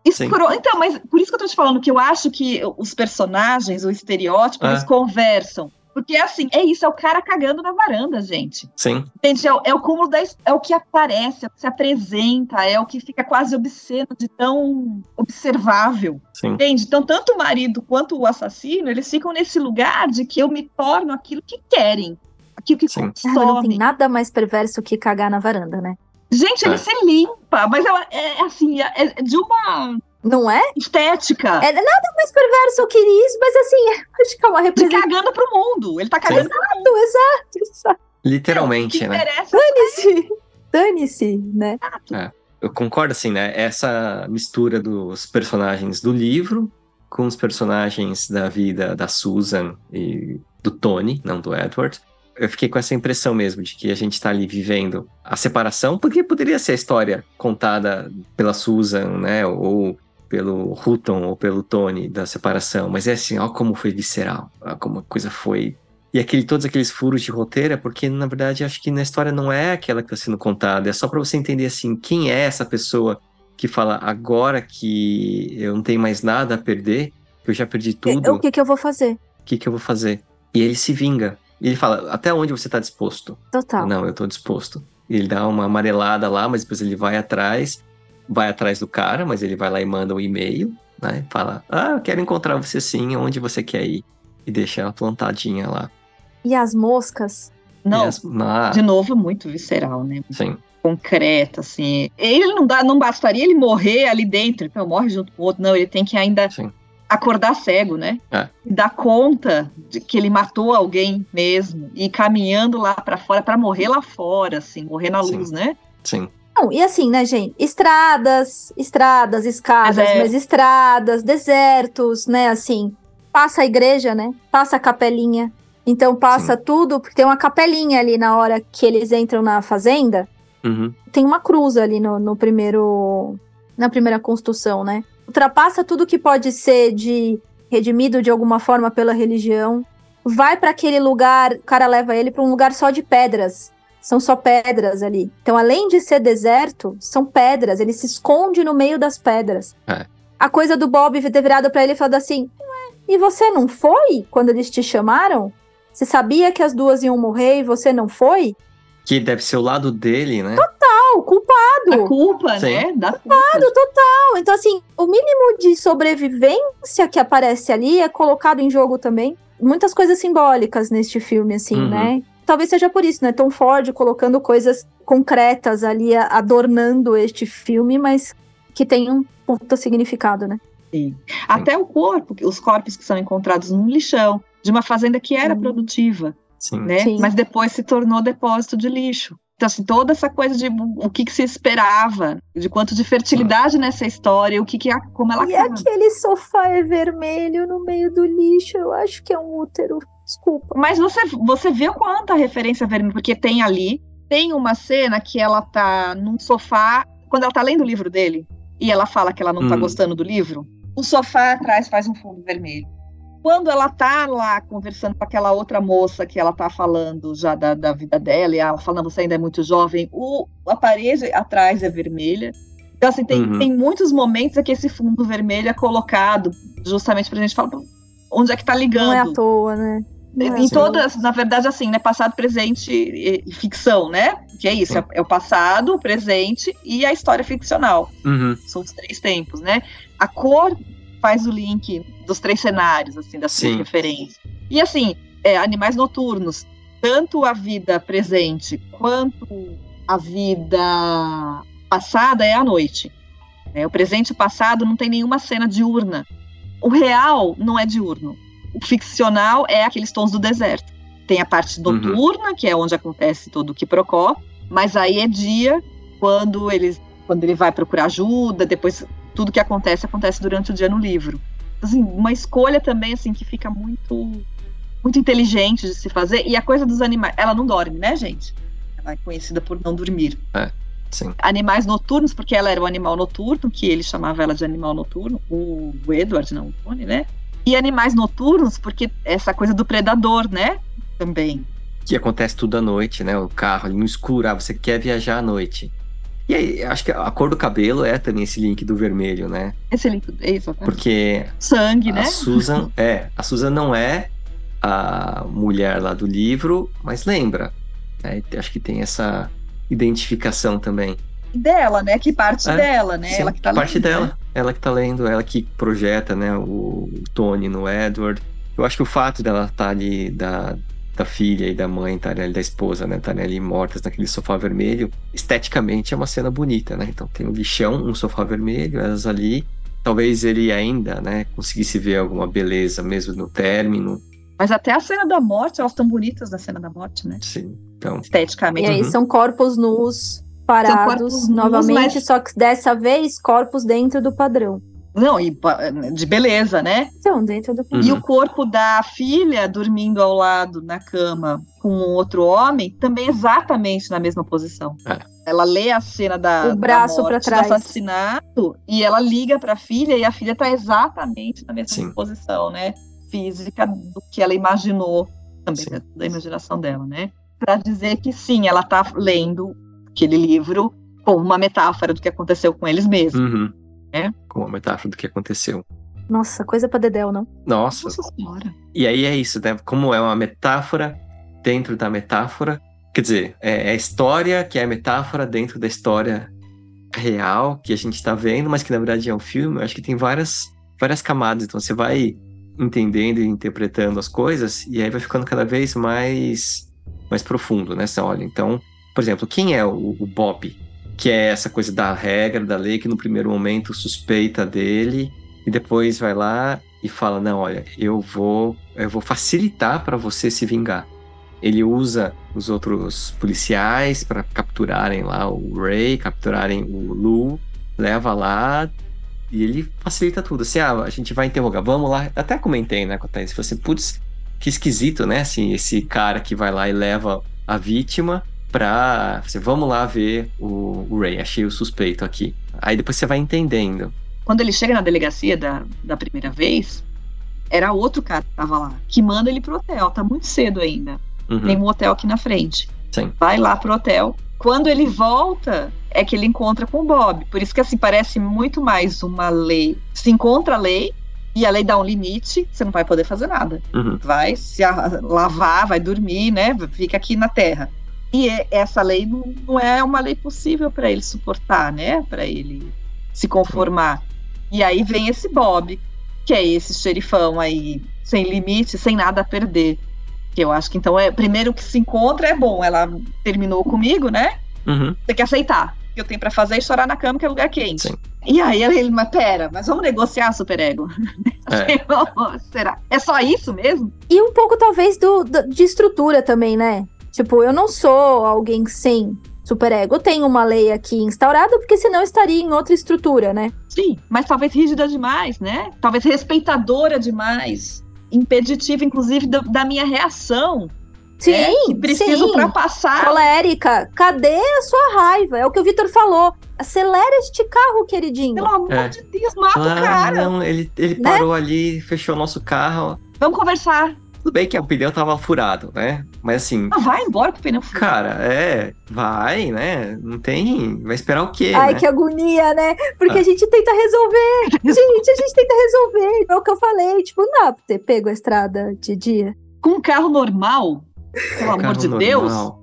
Escro... Então, mas por isso que eu tô te falando que eu acho que os personagens, o estereótipo, É. eles conversam. Porque assim, é isso, é o cara cagando na varanda, gente. Sim. Gente, é, o- é o cúmulo da. É o que aparece, é o que se apresenta, é o que fica quase obsceno de tão observável. Sim. Entende? Então, tanto o marido quanto o assassino, eles ficam nesse lugar de que eu me torno aquilo que querem. Aquilo que Sim. Ah, mas não tem nada mais perverso que cagar na varanda, né? Gente, ele É. se limpa, mas é, é assim, é, é de uma Não é? estética. É nada mais perverso que isso, mas assim, acho que é uma representação. cagando pro mundo. Ele tá cagando pro Exato, exato. Literalmente, que né? Dane-se. Dane-se, né? Eu concordo, assim, né? Essa mistura dos personagens do livro com os personagens da vida da Susan e do Tony, não do Edward. Eu fiquei com essa impressão mesmo de que a gente tá ali vivendo a separação, porque poderia ser a história contada pela Susan, né? Ou pelo Hutton ou pelo Tony da separação, mas é assim, ó como foi visceral, ó como a coisa foi e aquele, todos aqueles furos de roteiro é porque, na verdade, acho que na história não é aquela que está sendo contada. É só para você entender, assim, quem é essa pessoa que fala agora que eu não tenho mais nada a perder, que eu já perdi tudo, O que, que eu vou fazer? o que, que eu vou fazer? E ele se vinga. E ele fala, até onde você está disposto? Total. Não, eu tô disposto. Ele dá uma amarelada lá, mas depois ele vai atrás, vai atrás do cara, mas ele vai lá e manda um e-mail, né? Fala, ah, eu quero encontrar você sim, onde você quer ir? E deixa ela plantadinha lá. E as moscas? Não, as- ah, de novo, muito visceral, né? sim. Concreta, assim. Ele não dá, não bastaria ele morrer ali dentro, então morre junto com o outro. Não, ele tem que ainda Sim. acordar cego, né? É. E dar conta de que ele matou alguém mesmo e ir caminhando lá pra fora pra morrer lá fora, assim, morrer na Sim. luz, né? Sim. Não, e assim, né, gente? Estradas, estradas, escadas, Deserto. mas estradas, desertos, né? Assim, passa a igreja, né? Passa a capelinha. Então passa tudo, porque tem uma capelinha ali na hora que eles entram na fazenda. Uhum. Tem uma cruz ali no, no primeiro. Na primeira construção, né? Ultrapassa tudo que pode ser de redimido de alguma forma pela religião. Vai para aquele lugar, o cara leva ele para um lugar só de pedras. São só pedras ali. Então, além de ser deserto, são pedras. Ele se esconde no meio das pedras. É. A coisa do Bob ter virado para ele e falado assim: Ué, e você não foi quando eles te chamaram? Você sabia que as duas iam morrer e você não foi? Que deve ser o lado dele, né? O culpado. A culpa, Sim. né? Da Culpado total. Então, assim, o mínimo de sobrevivência que aparece ali é colocado em jogo também. Muitas coisas simbólicas neste filme, assim, Uhum. né? Talvez seja por isso, né? Tom Ford colocando coisas concretas ali, adornando este filme, mas que tem um puta significado, né? Até o corpo, os corpos que são encontrados num lixão, de uma fazenda que era Hum. produtiva, Sim. né? Sim. Mas depois se tornou depósito de lixo. Então, assim, toda essa coisa de o que, que se esperava, de quanto de fertilidade nessa história, o que, que como ela e acaba. aquele sofá é vermelho no meio do lixo, eu acho que é um útero. Desculpa. Mas você, você vê quanta referência vermelha, porque tem ali, tem uma cena que ela tá num sofá, quando ela tá lendo o livro dele, e ela fala que ela não tá Hum. gostando do livro, o sofá atrás faz um fundo vermelho. Quando ela tá lá conversando com aquela outra moça que ela tá falando já da, da vida dela, e ela fala, "Não, você ainda é muito jovem, o, a parede atrás é vermelha. Então, assim, tem, Uhum. tem muitos momentos em que esse fundo vermelho é colocado justamente pra gente falar onde é que tá ligando. Não é à toa, né? Não é Em à toa. todas, na verdade, assim, né? Passado, presente e, e ficção, né? Que é isso, é, é o passado, o presente e a história ficcional. Uhum. São os três tempos, né? A cor faz o link dos três cenários, assim, das três Sim. referências. E assim, é, animais noturnos, tanto a vida presente quanto a vida passada é à noite. né? O presente e o passado não tem nenhuma cena diurna. O real não é diurno. O ficcional é aqueles tons do deserto. Tem a parte Uhum. noturna, que é onde acontece todo o que procó, mas aí é dia quando ele, quando ele vai procurar ajuda, depois tudo que acontece acontece durante o dia no livro. Assim, uma escolha também assim que fica muito muito inteligente de se fazer e a coisa dos animais, ela não dorme, né, gente? Ela é conhecida por não dormir. Sim. Animais noturnos, porque ela era um animal noturno, que ele chamava ela de animal noturno, o, o Edward, não o Tony, né? E animais noturnos, porque essa coisa do predador, né? Também. Que acontece tudo à noite, né? O carro no escuro, ah, você quer viajar à noite. E aí, acho que a cor do cabelo é também esse link do vermelho, né? Esse link, é isso? Porque sangue, a né? Susan, é, a Susan não é a mulher lá do livro, mas lembra. né? Acho que tem essa identificação também. Dela, né? Que parte É, dela, né? Sim, ela que tá parte lendo, dela. né? Ela que tá lendo, ela que projeta, né, o, Tony no Edward. Eu acho que o fato dela estar ali, da, da filha e da mãe estarem ali, da esposa, né, estarem ali mortas naquele sofá vermelho, esteticamente é uma cena bonita, né? Então tem um lixão, um sofá vermelho, elas ali. Talvez ele ainda, né, conseguisse ver alguma beleza mesmo no término. Mas até a cena da morte, elas estão bonitas na cena da morte, né? Sim. Então, E Esteticamente. aí Uhum. são corpos nus parados corpos nus, novamente, mas- só que dessa vez corpos dentro do padrão. Não, e de beleza, né? Então, dentro do padrão. E Uhum. o corpo da filha dormindo ao lado na cama com outro homem, também exatamente na mesma posição. É. Ela lê a cena da, O braço da morte, pra do trás. assassinato e ela liga para a filha e a filha está exatamente na mesma Sim. posição, né? Física do que ela imaginou também Sim. da, da imaginação dela, né? Para dizer que sim, ela está lendo aquele livro como uma metáfora do que aconteceu com eles mesmos. uhum. É. Com a metáfora do que aconteceu. Nossa, coisa pra Dedéu, não? Nossa, Nossa senhora. E aí é isso, né? Como é uma metáfora dentro da metáfora. Quer dizer, é é a história que é a metáfora dentro da história real que a gente está vendo, mas que na verdade é um filme. Eu acho que tem várias, várias camadas. Então você vai entendendo e interpretando as coisas e aí vai ficando cada vez mais, mais profundo, né? Você olha, então, por exemplo, quem é o, o Bob? Que é essa coisa da regra, da lei, que no primeiro momento suspeita dele e depois vai lá e fala: Não, olha, eu vou, eu vou facilitar para você se vingar. Ele usa os outros policiais para capturarem lá o Ray, capturarem o Lu, leva lá e ele facilita tudo. Assim, ah, a gente vai interrogar, vamos lá. Até comentei, né, com a Thaís, falei assim, putz, que esquisito, né? Assim, esse cara que vai lá e leva a vítima pra. Assim, vamos lá ver o, o Ray, achei o suspeito aqui. Aí depois você vai entendendo. quando ele chega na delegacia da, da primeira vez, era outro cara que tava lá, que manda ele pro hotel, tá muito cedo ainda. Uhum. Tem um hotel aqui na frente. Sim. Vai lá pro hotel. Quando ele volta, é que ele encontra com o Bob. Por isso que assim parece muito mais uma lei. Se encontra a lei e a lei dá um limite, você não vai poder fazer nada. Uhum. Vai se lavar, vai dormir, né? Fica aqui na Terra. E é- essa lei não, é uma lei possível para ele suportar, né? Para ele se conformar. E aí vem esse Bob, que é esse xerifão aí, sem limite, sem nada a perder. Que eu acho que então é primeiro que se encontra é bom. Ela terminou comigo, né? Uhum. Tem que aceitar. O que eu tenho pra fazer é chorar na cama, que é lugar quente. Sim. E aí ele, mas pera, mas vamos negociar, superego? É. Será? É só isso mesmo? E um pouco, talvez, do, do- de estrutura também, né? Tipo, eu não sou alguém sem superego. Eu tenho uma lei aqui instaurada, porque senão eu estaria em outra estrutura, né? Sim, mas talvez rígida demais, né? Talvez respeitadora demais. Impeditiva, inclusive, da, da minha reação. Sim, né? Que preciso sim. ultrapassar. Colérica, cadê a sua raiva? É o que o Vitor falou. Acelera este carro, queridinho. Pelo amor É. de Deus, mata o Ah, cara. não, ele, ele Né? parou ali, fechou o nosso carro. Vamos conversar. Tudo bem que o pneu tava furado, né? Mas assim, Ah, vai embora com o pneu furado. cara, é, vai, né? Não tem. Vai esperar o quê? Ai, né? que agonia, né? Porque Ah. a gente tenta resolver. gente, a gente tenta resolver. É o que eu falei. Tipo, não dá pra ter pego a estrada de dia. Com um carro normal, pelo amor Carro de Deus, normal,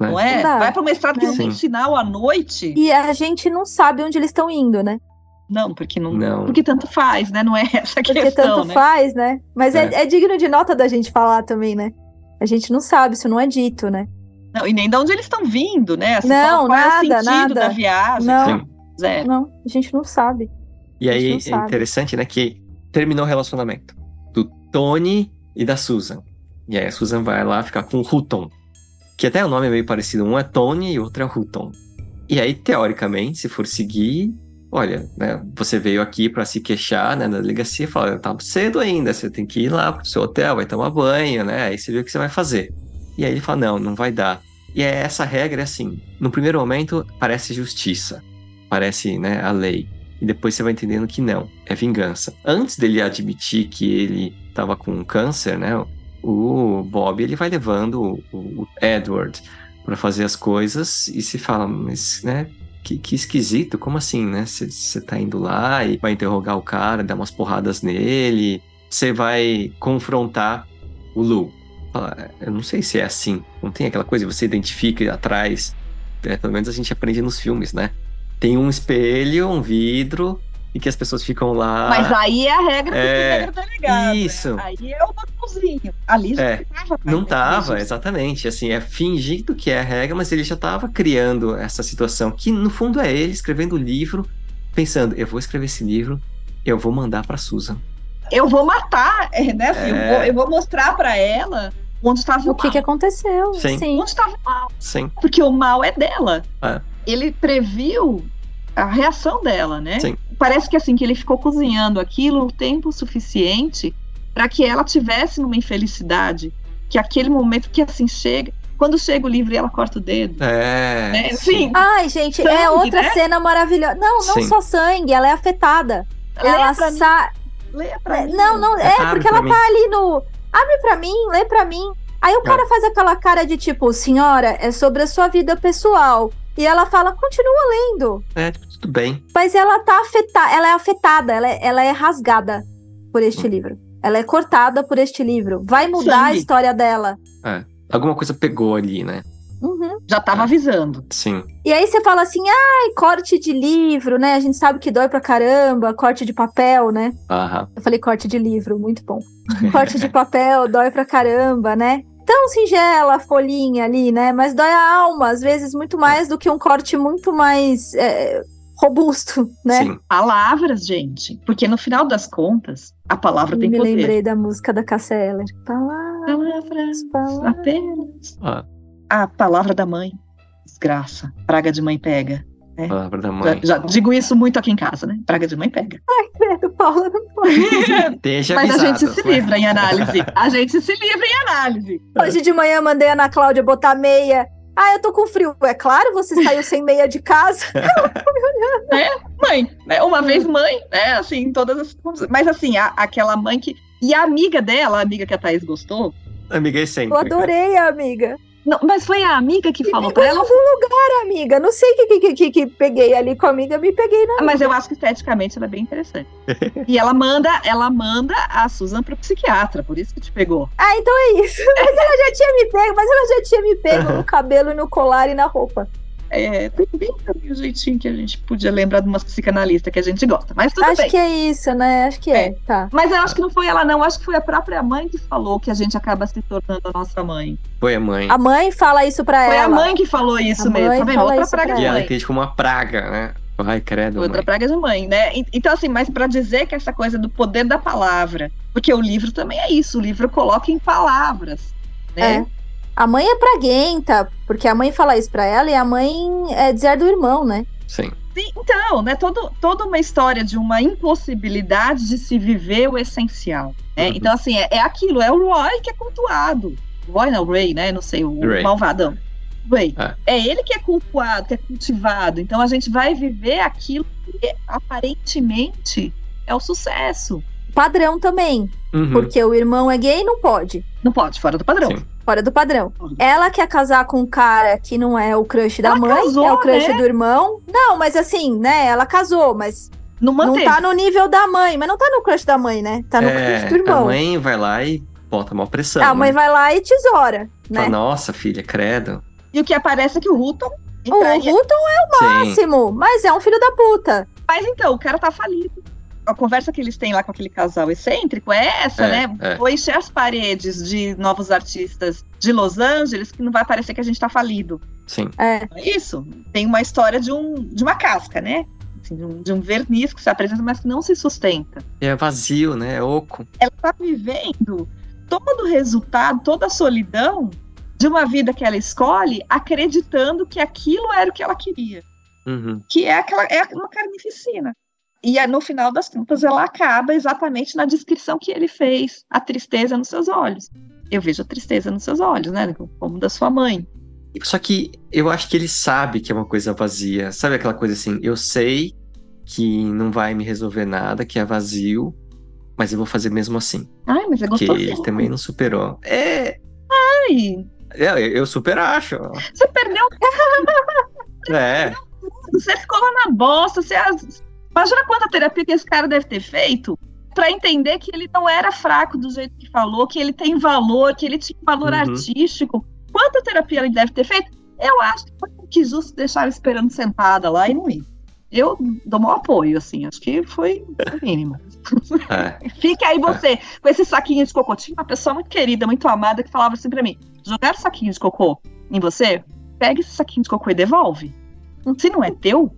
né? não é? Não dá. Vai pra uma estrada que não tem sinal à noite. E a gente não sabe onde eles estão indo, né? Não, porque não, Não. Porque tanto faz, né? Não é essa a Porque questão, tanto né? faz, né? Mas é. É. é digno de nota da gente falar também, né? A gente não sabe, isso não é dito, né? Não, e nem de onde eles estão vindo, né? Assim, Não, é o nada, sentido nada. da viagem? Não. Não, a gente não sabe. E aí é interessante, né, que terminou o relacionamento do Tony e da Susan. E aí a Susan vai lá ficar com o Hutton. Que até o nome é meio parecido. Um é Tony e o outro é Hutton. E aí, teoricamente, se for seguir, olha, né, você veio aqui pra se queixar, né, na delegacia, fala, tá cedo ainda, você tem que ir lá pro seu hotel, vai tomar banho, né, aí você vê o que você vai fazer. E aí ele fala, não, não vai dar. E é essa regra, é assim, no primeiro momento parece justiça, parece, né, a lei. E depois você vai entendendo que não, é vingança. Antes dele admitir que ele tava com câncer, né, o Bob, ele vai levando o, o Edward para fazer as coisas e se fala, mas, né, que, que esquisito, como assim, né? Você tá indo lá e vai interrogar o cara, dar umas porradas nele, você vai confrontar o Lu. Fala, eu não sei se é assim, não tem aquela coisa, você identifica atrás, é, pelo menos a gente aprende nos filmes, né? Tem um espelho, um vidro, e que as pessoas ficam lá. Mas aí é a regra do É, primeiro delegado. isso. Né? Aí é o botãozinho. Ali já É, tava. Não tava, exatamente. Assim, é fingindo que é a regra, mas ele já tava criando essa situação, que no fundo é ele escrevendo o livro, pensando, eu vou escrever esse livro, eu vou mandar pra Susan. Eu vou matar, é, né? assim, É. Eu, vou, eu vou mostrar pra ela onde estava o, O que, que mal. aconteceu? Sim. Onde estava o mal. Sim, Porque o mal é dela. É. Ele previu a reação dela, né? Sim. Parece que assim que ele ficou cozinhando aquilo o tempo suficiente para que ela tivesse numa infelicidade, que aquele momento que assim chega, quando chega o livro e ela corta o dedo. é. É, sim. sim. Ai, gente, é Sangue, outra né? cena maravilhosa. Não, não Sim. só sangue, ela é afetada. ela Lê pra mim, sa... lê pra mim. Não, não, é, Abre porque pra ela mim. tá ali no. Abre pra mim, lê pra mim. Aí É. o cara faz aquela cara de tipo, senhora, é sobre a sua vida pessoal. E ela fala, continua lendo. É, tudo bem. Mas ela tá afetada, ela é afetada, ela é, ela é rasgada por este Hum. livro. Ela é cortada por este livro. Vai mudar a história dela. Alguma coisa pegou ali, né? Uhum. Já tava É. avisando. Sim. E aí você fala assim, ai, corte de livro, né? A gente sabe que dói pra caramba, corte de papel, né? Aham. Eu falei corte de livro, muito bom. Corte de papel, dói pra caramba, né? Tão singela a folhinha ali, né? Mas dói a alma, às vezes, muito mais do que um corte muito mais é, robusto, né? Sim. Palavras, gente. Porque no final das contas, a palavra tem Me poder. lembrei da música da Cassia Eller. Palavras, Palavras palavras. apenas. Ah, A palavra da mãe. Desgraça. Praga de mãe pega. Palavra da Já, mãe. já digo isso muito aqui em casa, né? Praga de mãe pega. Credo, Paula, não pode. Deixa Mas a avisado. gente se livra em análise. A gente se livra em análise. Hoje de manhã mandei a Ana Cláudia botar meia. Ah, eu tô com frio. É claro, você saiu sem meia de casa. Mãe, né? Uma vez mãe, né? Assim, todas as. Mas assim, a- aquela mãe que. E a amiga dela, a amiga que a Thaís gostou, Amiga Eu excêntrica. adorei, amiga. Não, mas foi a amiga que falou pra ela. algum lugar, amiga. Não sei o que, que, que, que peguei ali com a amiga, me peguei na. Mas eu acho que esteticamente ela é bem interessante. e ela manda, ela manda a Susan pro psiquiatra, por isso que te pegou. Ah, então é isso. Mas ela já tinha me pego, mas ela já tinha me pego Aham. no cabelo, no colar e na roupa. É, tem bem também o jeitinho que a gente podia lembrar de umas psicanalistas que a gente gosta. Mas tudo Acho bem. que é isso, né? Acho que é. Tá. Mas eu acho que não foi ela, não. Acho que foi a própria mãe que falou que a gente acaba se tornando a nossa mãe. Foi a mãe. A mãe fala isso pra Foi ela. a mãe que falou isso A mesmo. Tá vendo? fala Outra isso praga pra de E ela mãe. entende como uma praga, né? Ai, credo, Outra mãe. praga de mãe, né? E- Então, assim, mas pra dizer que essa coisa do poder da palavra. Porque o livro também é isso. O livro coloca em palavras. Né? É. A mãe é praguenta, porque a mãe fala isso pra ela e a mãe é dizer do irmão, né? Sim. Sim, então, né? Todo, toda uma história de uma impossibilidade de se viver o essencial. Né? Uhum. Então, assim, é, é aquilo, é o Roy que é cultuado. Roy não, Ray, né? Não sei, o Ray. malvadão. Ray. É. É ele que é cultuado, que é cultivado. Então a gente vai viver aquilo que aparentemente é o sucesso. Padrão também, Uhum. porque o irmão é gay não pode. Não pode, fora do padrão. Sim. Fora do padrão. Ela quer casar com um cara que não é o crush da Ela mãe, casou, é o crush né? do irmão. Não, mas assim, né? Ela casou, mas Não manteve. não tá no nível da mãe. Mas não tá no crush da mãe, né? Tá no É, crush do irmão. A mãe vai lá e bota uma pressão. a mãe né? vai lá e tesoura, Fala, né? Nossa, filha, credo. E o que aparece é que o Hutton O. Hutton é Sim. máximo, mas é um filho da puta. Mas então, o cara tá falido. A conversa que eles têm lá com aquele casal excêntrico é essa, É, né? é. Vou encher as paredes de novos artistas de Los Angeles que não vai parecer que a gente tá falido. Sim. É. É isso. Tem uma história de, um, de uma casca, né? Assim, de, um, de um verniz que se apresenta, mas que não se sustenta. É vazio, né? É oco. Ela tá vivendo todo o resultado, toda a solidão de uma vida que ela escolhe, acreditando que aquilo era o que ela queria. Uhum. que é aquela é uma carnificina. E no final das contas, ela acaba exatamente na descrição que ele fez, a tristeza nos seus olhos. Eu vejo a tristeza nos seus olhos, né? Como da sua mãe. Só que eu acho que ele sabe que é uma coisa vazia. Sabe aquela coisa assim? Eu sei que não vai me resolver nada, que é vazio, mas eu vou fazer mesmo assim. Ai, mas é Porque gostoso. ele também não superou. É. Ai, Eu, eu super acho. você perdeu, É. você ficou lá na bosta. Você... Imagina quanta terapia que esse cara deve ter feito para entender que ele não era fraco do jeito que falou, que ele tem valor, que ele tinha valor Uhum. artístico. Quanta terapia ele deve ter feito? Eu acho que foi que justo deixar ela esperando sentada lá e não ir. Eu dou maior apoio, assim, acho que foi o mínimo. é. Fique aí você, com esse saquinho de cocô. Tinha uma pessoa muito querida, muito amada, que falava assim pra mim: jogar saquinho de cocô em você, pega esse saquinho de cocô e devolve. Se não é teu,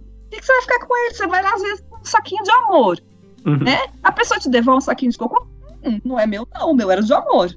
que você vai ficar com ele? Você vai lá, às vezes, com um saquinho de amor. Uhum. Né? A pessoa te devolve um saquinho de cocô? Hum, não é meu, não. O meu era de amor.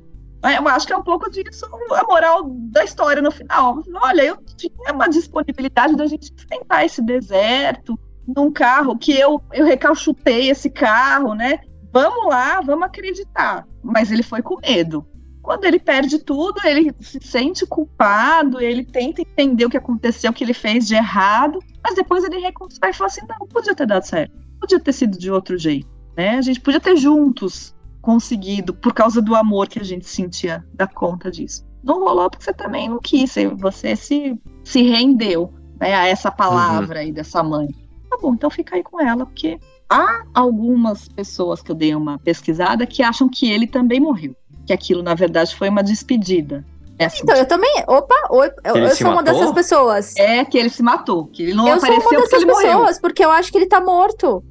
Eu acho que é um pouco disso a moral da história no final. Olha, eu tinha uma disponibilidade da gente enfrentar esse deserto num carro que eu, eu recalchutei esse carro, né? Vamos lá, vamos acreditar. Mas ele foi com medo. Quando ele perde tudo, ele se sente culpado, ele tenta entender o que aconteceu, o que ele fez de errado, mas depois ele reconstrói e fala assim: não, podia ter dado certo, podia ter sido de outro jeito, né? A gente podia ter juntos conseguido, por causa do amor que a gente sentia, dar conta disso. Não rolou porque você também não quis, você se, se rendeu né, a essa palavra aí dessa mãe. Tá bom, então fica aí com ela, porque há algumas pessoas que eu dei uma pesquisada que acham que ele também morreu. Que aquilo, na verdade, foi uma despedida. É, assim, Então, eu também. Opa, oi, eu, Ele eu sou uma matou? dessas pessoas. é que ele se matou, que ele não eu sou uma apareceu porque dessas ele morreu. pessoas, porque eu acho que ele tá morto.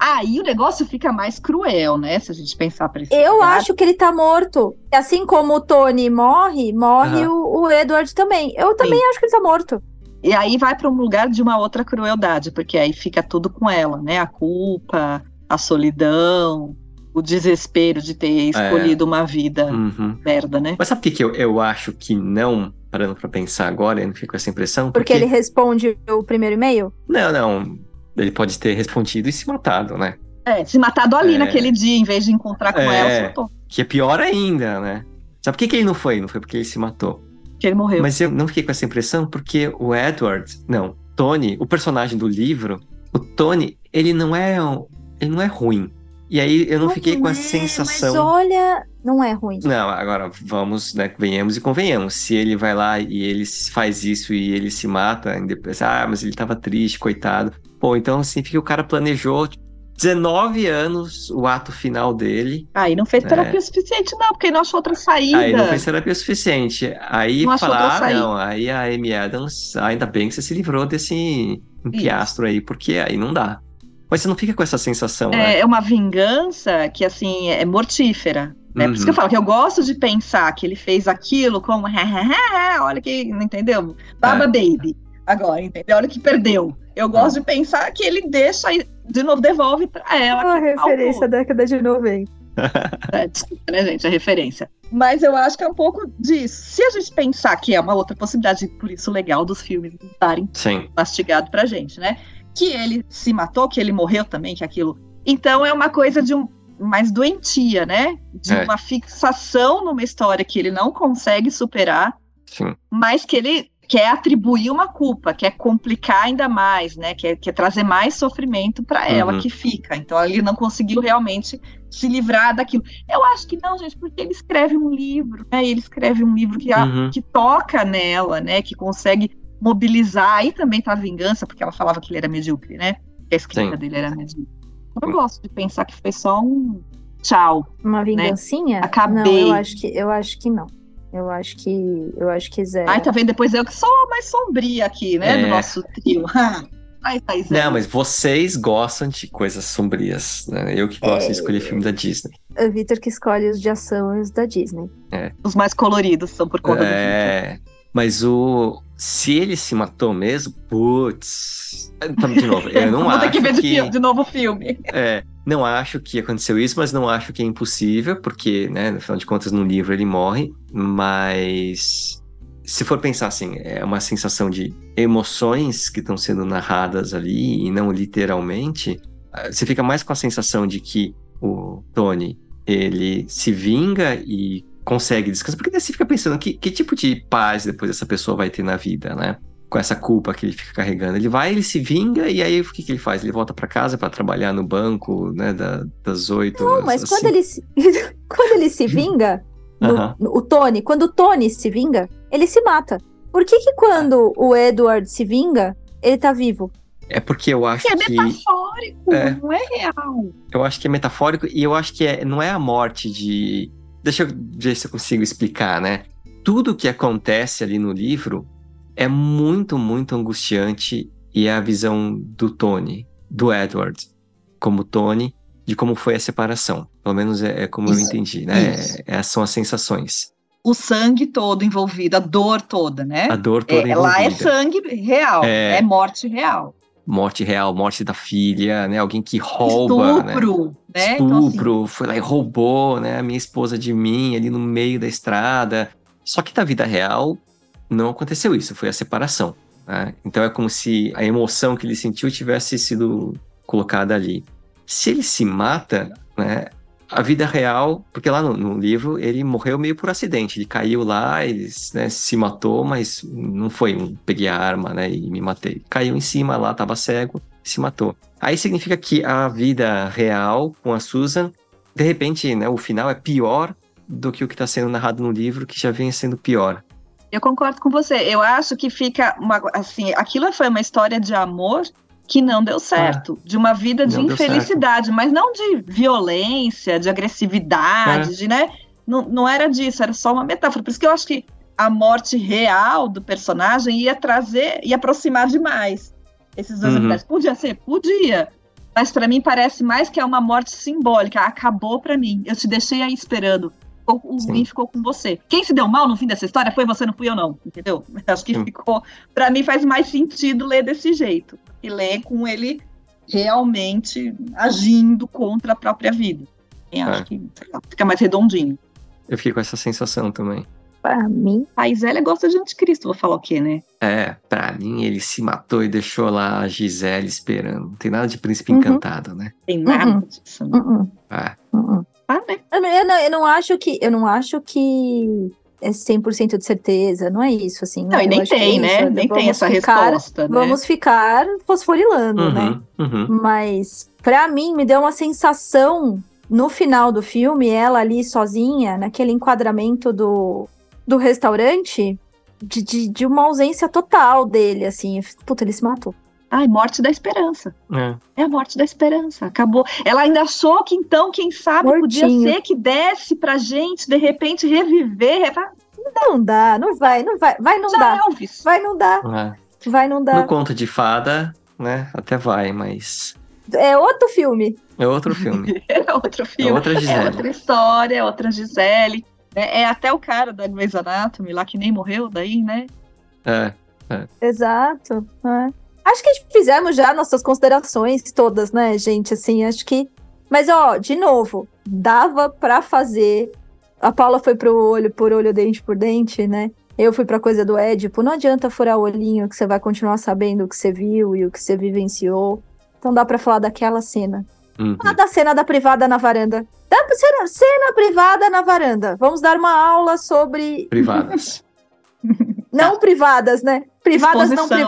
Aí o negócio fica mais cruel, né? Se a gente pensar pra esse Eu lugar. acho que ele tá morto. Assim como o Tony morre, morre o, o Edward também. Eu também acho que ele tá morto. E aí vai para um lugar de uma outra crueldade, porque aí fica tudo com ela, né? A culpa, a solidão, o desespero de ter escolhido uma vida Uhum. merda, né? Mas sabe por que, que eu, eu acho que não, parando pra pensar agora, eu não fico com essa impressão? Porque ele responde o primeiro e-mail. Não, não. Ele pode ter respondido e se matado, né? É, se matado ali É. naquele dia, em vez de encontrar com É. ela, se matou. Que é pior ainda, né? Sabe por que, que ele não foi? Não foi porque ele se matou. Que ele morreu. Mas eu não fiquei com essa impressão porque o Edward, não, Tony, o personagem do livro, o Tony, ele não é, ele não é ruim. E aí eu não, Não fiquei com a é, sensação. Mas olha, não é ruim. Não, agora vamos, né, venhamos e convenhamos. Se ele vai lá e ele faz isso e ele se mata, e depois, ah, mas ele tava triste, coitado. Pô, então significa que o cara planejou 19 anos o ato final dele. Aí não fez terapia suficiente, não, porque não achou outra saída. Aí não fez terapia suficiente. Aí Não falar, ah, não, aí a Amy Adams, ainda bem que você se livrou desse empiastro aí, porque aí não dá. Mas você não fica com essa sensação, né? É, é uma vingança que, assim, é mortífera. Né? Por isso que eu Uhum. falo que eu gosto de pensar que ele fez aquilo como, olha que, não entendeu? Baba É. Baby. Agora, entendeu? Olha que perdeu. Eu gosto de pensar que ele deixa, e, de novo, devolve pra ela. Uma que referência da década de 90. É, desculpa, né, gente, a referência. Mas eu acho que é um pouco disso. Se a gente pensar que é uma outra possibilidade, por isso legal dos filmes estarem Sim. mastigado pra gente, né? Que ele se matou, que ele morreu também, que aquilo. Então é uma coisa de um mais doentia, né? De É. uma fixação numa história que ele não consegue superar, Sim. mas que ele quer atribuir uma culpa, quer complicar ainda mais, né? Quer, quer trazer mais sofrimento para ela Uhum. que fica. Então ele não conseguiu realmente se livrar daquilo. Eu acho que não, gente, porque ele escreve um livro, né? Ele escreve um livro que, a- Uhum. que toca nela, né? Que consegue mobilizar. Aí também tá a vingança, porque ela falava que ele era medíocre, né? Que a escrita Sim. dele era medíocre. Eu gosto de pensar que foi só um tchau. Uma vingancinha? Né? Acabei. Não, eu acho que eu acho que não. Eu acho que eu acho que zero. Ai, tá vendo? Depois eu que sou a mais sombria aqui, né? Do É. nosso trio. Ai, Thaís. Não, mas vocês gostam de coisas sombrias, né? Eu que gosto de escolher filme da Disney. É o Vitor que escolhe os de ação e os da Disney. Os mais coloridos são por conta do Victor. Mas o. Se ele se matou mesmo, putz. De novo, eu não Vou acho ter que ver de, que. de novo o filme. É, não acho que aconteceu isso, mas não acho que é impossível, porque, né, no final de contas, no livro ele morre, mas se for pensar assim, é uma sensação de emoções que estão sendo narradas ali e não literalmente, ah, você fica mais com a sensação de que o Tony, ele se vinga e consegue descansar, porque daí você fica pensando que, que tipo de paz depois essa pessoa vai ter na vida, né? com essa culpa que ele fica carregando. Ele vai, ele se vinga e aí o que, que ele faz? Ele volta pra casa pra trabalhar no banco, né, da- das oito. Não, mas às quando ele se, quando ele se vinga, no- Aham. no- o Tony, quando o Tony se vinga, ele se mata. Por que que quando o Edward se vinga, ele tá vivo? É porque eu acho Que é que metafórico, É. não é real. eu acho que é metafórico e eu acho que é, não é a morte de. Deixa eu ver se eu consigo explicar, né? Tudo que acontece ali no livro é muito, muito angustiante e é a visão do Tony, do Edward, como Tony, de como foi a separação. Pelo menos é, é como eu Isso, entendi, né? isso. É- são as sensações. O sangue todo envolvido, a dor toda, né? A dor toda É, lá é envolvida. sangue real, É. é, morte real. Morte real, morte da filha, né? Alguém que rouba, né? Estupro, né? Então, assim, Estupro, foi lá e roubou, né, a minha esposa de mim ali no meio da estrada. Só que na vida real não aconteceu isso, foi a separação. né? Então é como se a emoção que ele sentiu tivesse sido colocada ali. Se ele se mata, né, a vida real, porque lá no, no livro ele morreu meio por acidente, ele caiu lá, ele né, se matou, mas não foi um peguei a arma, né, e me matei. Caiu em cima lá, tava cego, se matou. Aí significa que a vida real com a Susan, de repente, né, o final é pior do que o que está sendo narrado no livro, que já vem sendo pior. Eu concordo com você. Eu acho que fica uma, assim, aquilo foi uma história de amor que não deu certo, de uma vida de Não infelicidade, mas não de violência, de agressividade, É. de, né? Não, não era disso, era só uma metáfora. Por isso que eu acho que a morte real do personagem ia trazer, ia aproximar demais esses dois Uhum. universos. Podia ser, podia. Mas pra mim parece mais que é uma morte simbólica. Acabou pra mim. Eu te deixei aí esperando. O o ruim ficou com você. Quem se deu mal no fim dessa história foi você, não fui eu, não. Entendeu? Acho que Sim. ficou. Pra mim faz mais sentido ler desse jeito. E ler com ele realmente agindo contra a própria vida. Eu acho É. que sei lá, fica mais redondinho. Eu fiquei com essa sensação também. Pra mim, A Isélia gosta de anticristo, vou falar o quê, né? É, pra mim ele se matou e deixou lá a Gisele esperando. Não tem nada de príncipe Uhum. encantado, né? Tem nada Uhum. disso. Né? uh-uh, Ah, uh-uh. Ah, né? Eu não, eu não acho que eu não acho que é 100% de certeza, não é isso, assim. Não, e Eu nem acho que é tem, né? isso, Nem tem essa ficar- resposta, né? Vamos ficar fosforilando, né? Uhum, uhum. Mas, pra mim, me deu uma sensação no final do filme, ela ali sozinha, naquele enquadramento do, do restaurante, de, de, de uma ausência total dele, assim. Puta, ele se matou. Ai, morte da esperança. É. É a morte da esperança. Acabou. Ela ainda achou que então, quem sabe, podia Mortinho. ser que desse pra gente, de repente, reviver. Não dá, não vai, não vai, vai não Já dá. Elvis. Vai não dá, É. vai não No dá. conto de fada, né? Até vai, mas É outro filme. é outro filme. É outro É filme. outra É Gisele. outra história, é outra Gisele. É, é até o cara da Grey's Anatomy lá que nem morreu daí, né? É. Exato. é. Acho que fizemos já nossas considerações todas, né, gente? Assim, acho que. Mas, ó, de novo, dava pra fazer. A Paula foi pro olho por olho, dente por dente, né? Eu fui pra coisa do Édipo. Não adianta furar o olhinho que você vai continuar sabendo o que você viu e o que você vivenciou. Então dá pra falar daquela cena. Uhum. Ah, da cena da privada na varanda. Dá pra cena, cena privada na varanda. Vamos dar uma aula sobre. Privadas. Não privadas, né? Privadas não Exposição.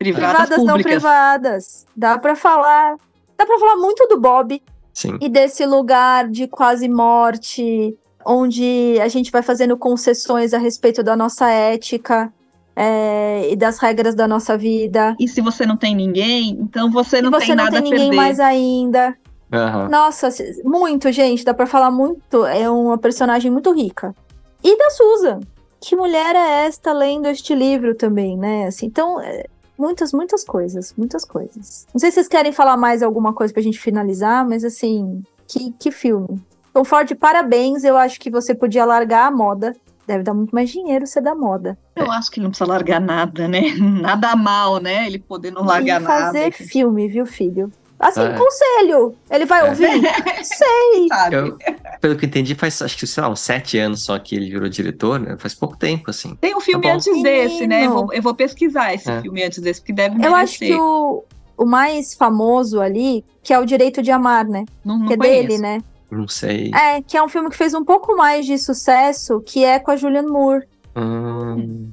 Privadas. Privadas, não privadas. Dá pra falar. Dá pra falar muito do Bob Sim. e desse lugar de quase morte, onde a gente vai fazendo concessões a respeito da nossa ética é, e das regras da nossa vida. E se você não tem ninguém, então você E não você tem não nada tem a ninguém perder. mais ainda. Aham. Nossa, muito, gente. Dá pra falar muito. É uma personagem muito rica. E da Susan. Que mulher é esta lendo este livro também, né? Assim, então, é, muitas, muitas coisas. Muitas coisas. Não sei se vocês querem falar mais alguma coisa pra gente finalizar, mas assim, que, que filme. Tom Ford, parabéns. Eu acho que você podia largar a moda. Deve dar muito mais dinheiro ser da moda. Eu acho que ele não precisa largar nada, né? Nada mal, né? Ele poder não largar e fazer nada. filme, viu, filho? Assim, É. conselho. Ele vai É. ouvir? Sei. Sabe? Eu, pelo que eu entendi, faz acho que, sei lá, uns sete anos só que ele virou diretor, né? Faz pouco tempo, assim. Tem um filme Tá antes desse, né? Eu Menino. vou, eu vou pesquisar esse É. filme antes desse, porque deve Eu acho merecer. que o, o mais famoso ali, que é o Direito de Amar, né? Não, não que é conheço. dele, né? Não sei. É, que é um filme que fez um pouco mais de sucesso, que é com a Julianne Moore Hum,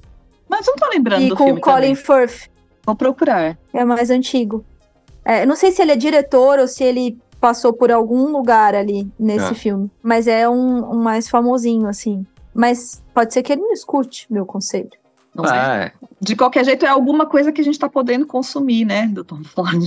Mas não tô lembrando e do com filme o Colin também. Firth, Vou procurar. é mais antigo. É, não sei se ele é diretor ou se ele passou por algum lugar ali nesse Ah. filme, mas é um, um mais famosinho, assim. Mas pode ser que ele não escute meu conselho. Não sei. ah, é. De qualquer jeito, é alguma coisa que a gente tá podendo consumir, né? Do Tom Ford.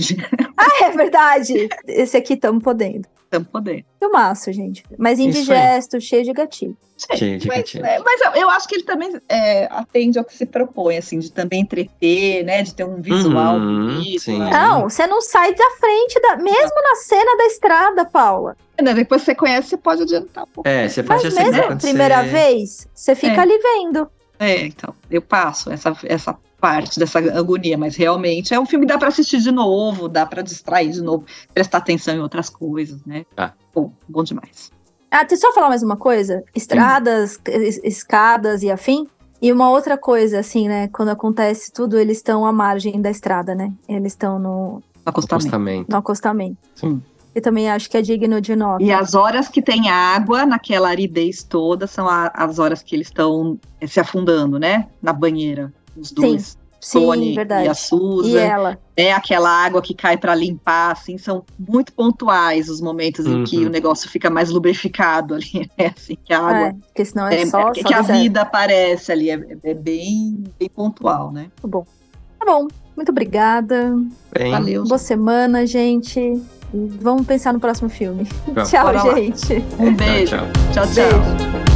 Ah, é verdade! Esse aqui estamos podendo. Estamos podendo. Filmaço, gente. Mas indigesto, cheio de gatilho. Cheio de mas, gatilho. é, mas eu, eu acho que ele também é, atende ao que se propõe, assim, de também entreter, né? De ter um visual Uhum, bonito. sim. né? Não, você não sai da frente, da, mesmo na cena da estrada, Paula. Né, Depois você conhece, você pode adiantar um pouco. É, você pode Mas mesmo primeira vez, você fica É. ali vendo. É, então, eu passo essa, essa parte dessa agonia, mas realmente é um filme que dá pra assistir de novo, dá pra distrair de novo, prestar atenção em outras coisas, né? Tá. Bom, bom demais. Ah, deixa eu só falar mais uma coisa. Estradas, es- escadas e afim. E uma outra coisa, assim, né? Quando acontece tudo, eles estão à margem da estrada, né? Eles estão no, No acostamento. Acostamento. no acostamento. Sim. Eu também acho que é digno de nota. E as horas que tem água naquela aridez toda são a- as horas que eles estão eh, se afundando, né? Na banheira. Os dois, Sim, Tony verdade. e a E Susan. ela. É aquela água que cai pra limpar, assim, são muito pontuais os momentos em que Uhum. o negócio fica mais lubrificado ali, né? Assim, que a água É, porque senão é, é, só, é, que, só que a vida aparece ali, é, é bem, bem pontual, né? Tá bom. Tá bom. Muito obrigada. Bem, Valeu. Boa semana, gente. Vamos pensar no próximo filme. Vamos. Tchau, gente. Um tchau, beijo. tchau. tchau. tchau. Beijo.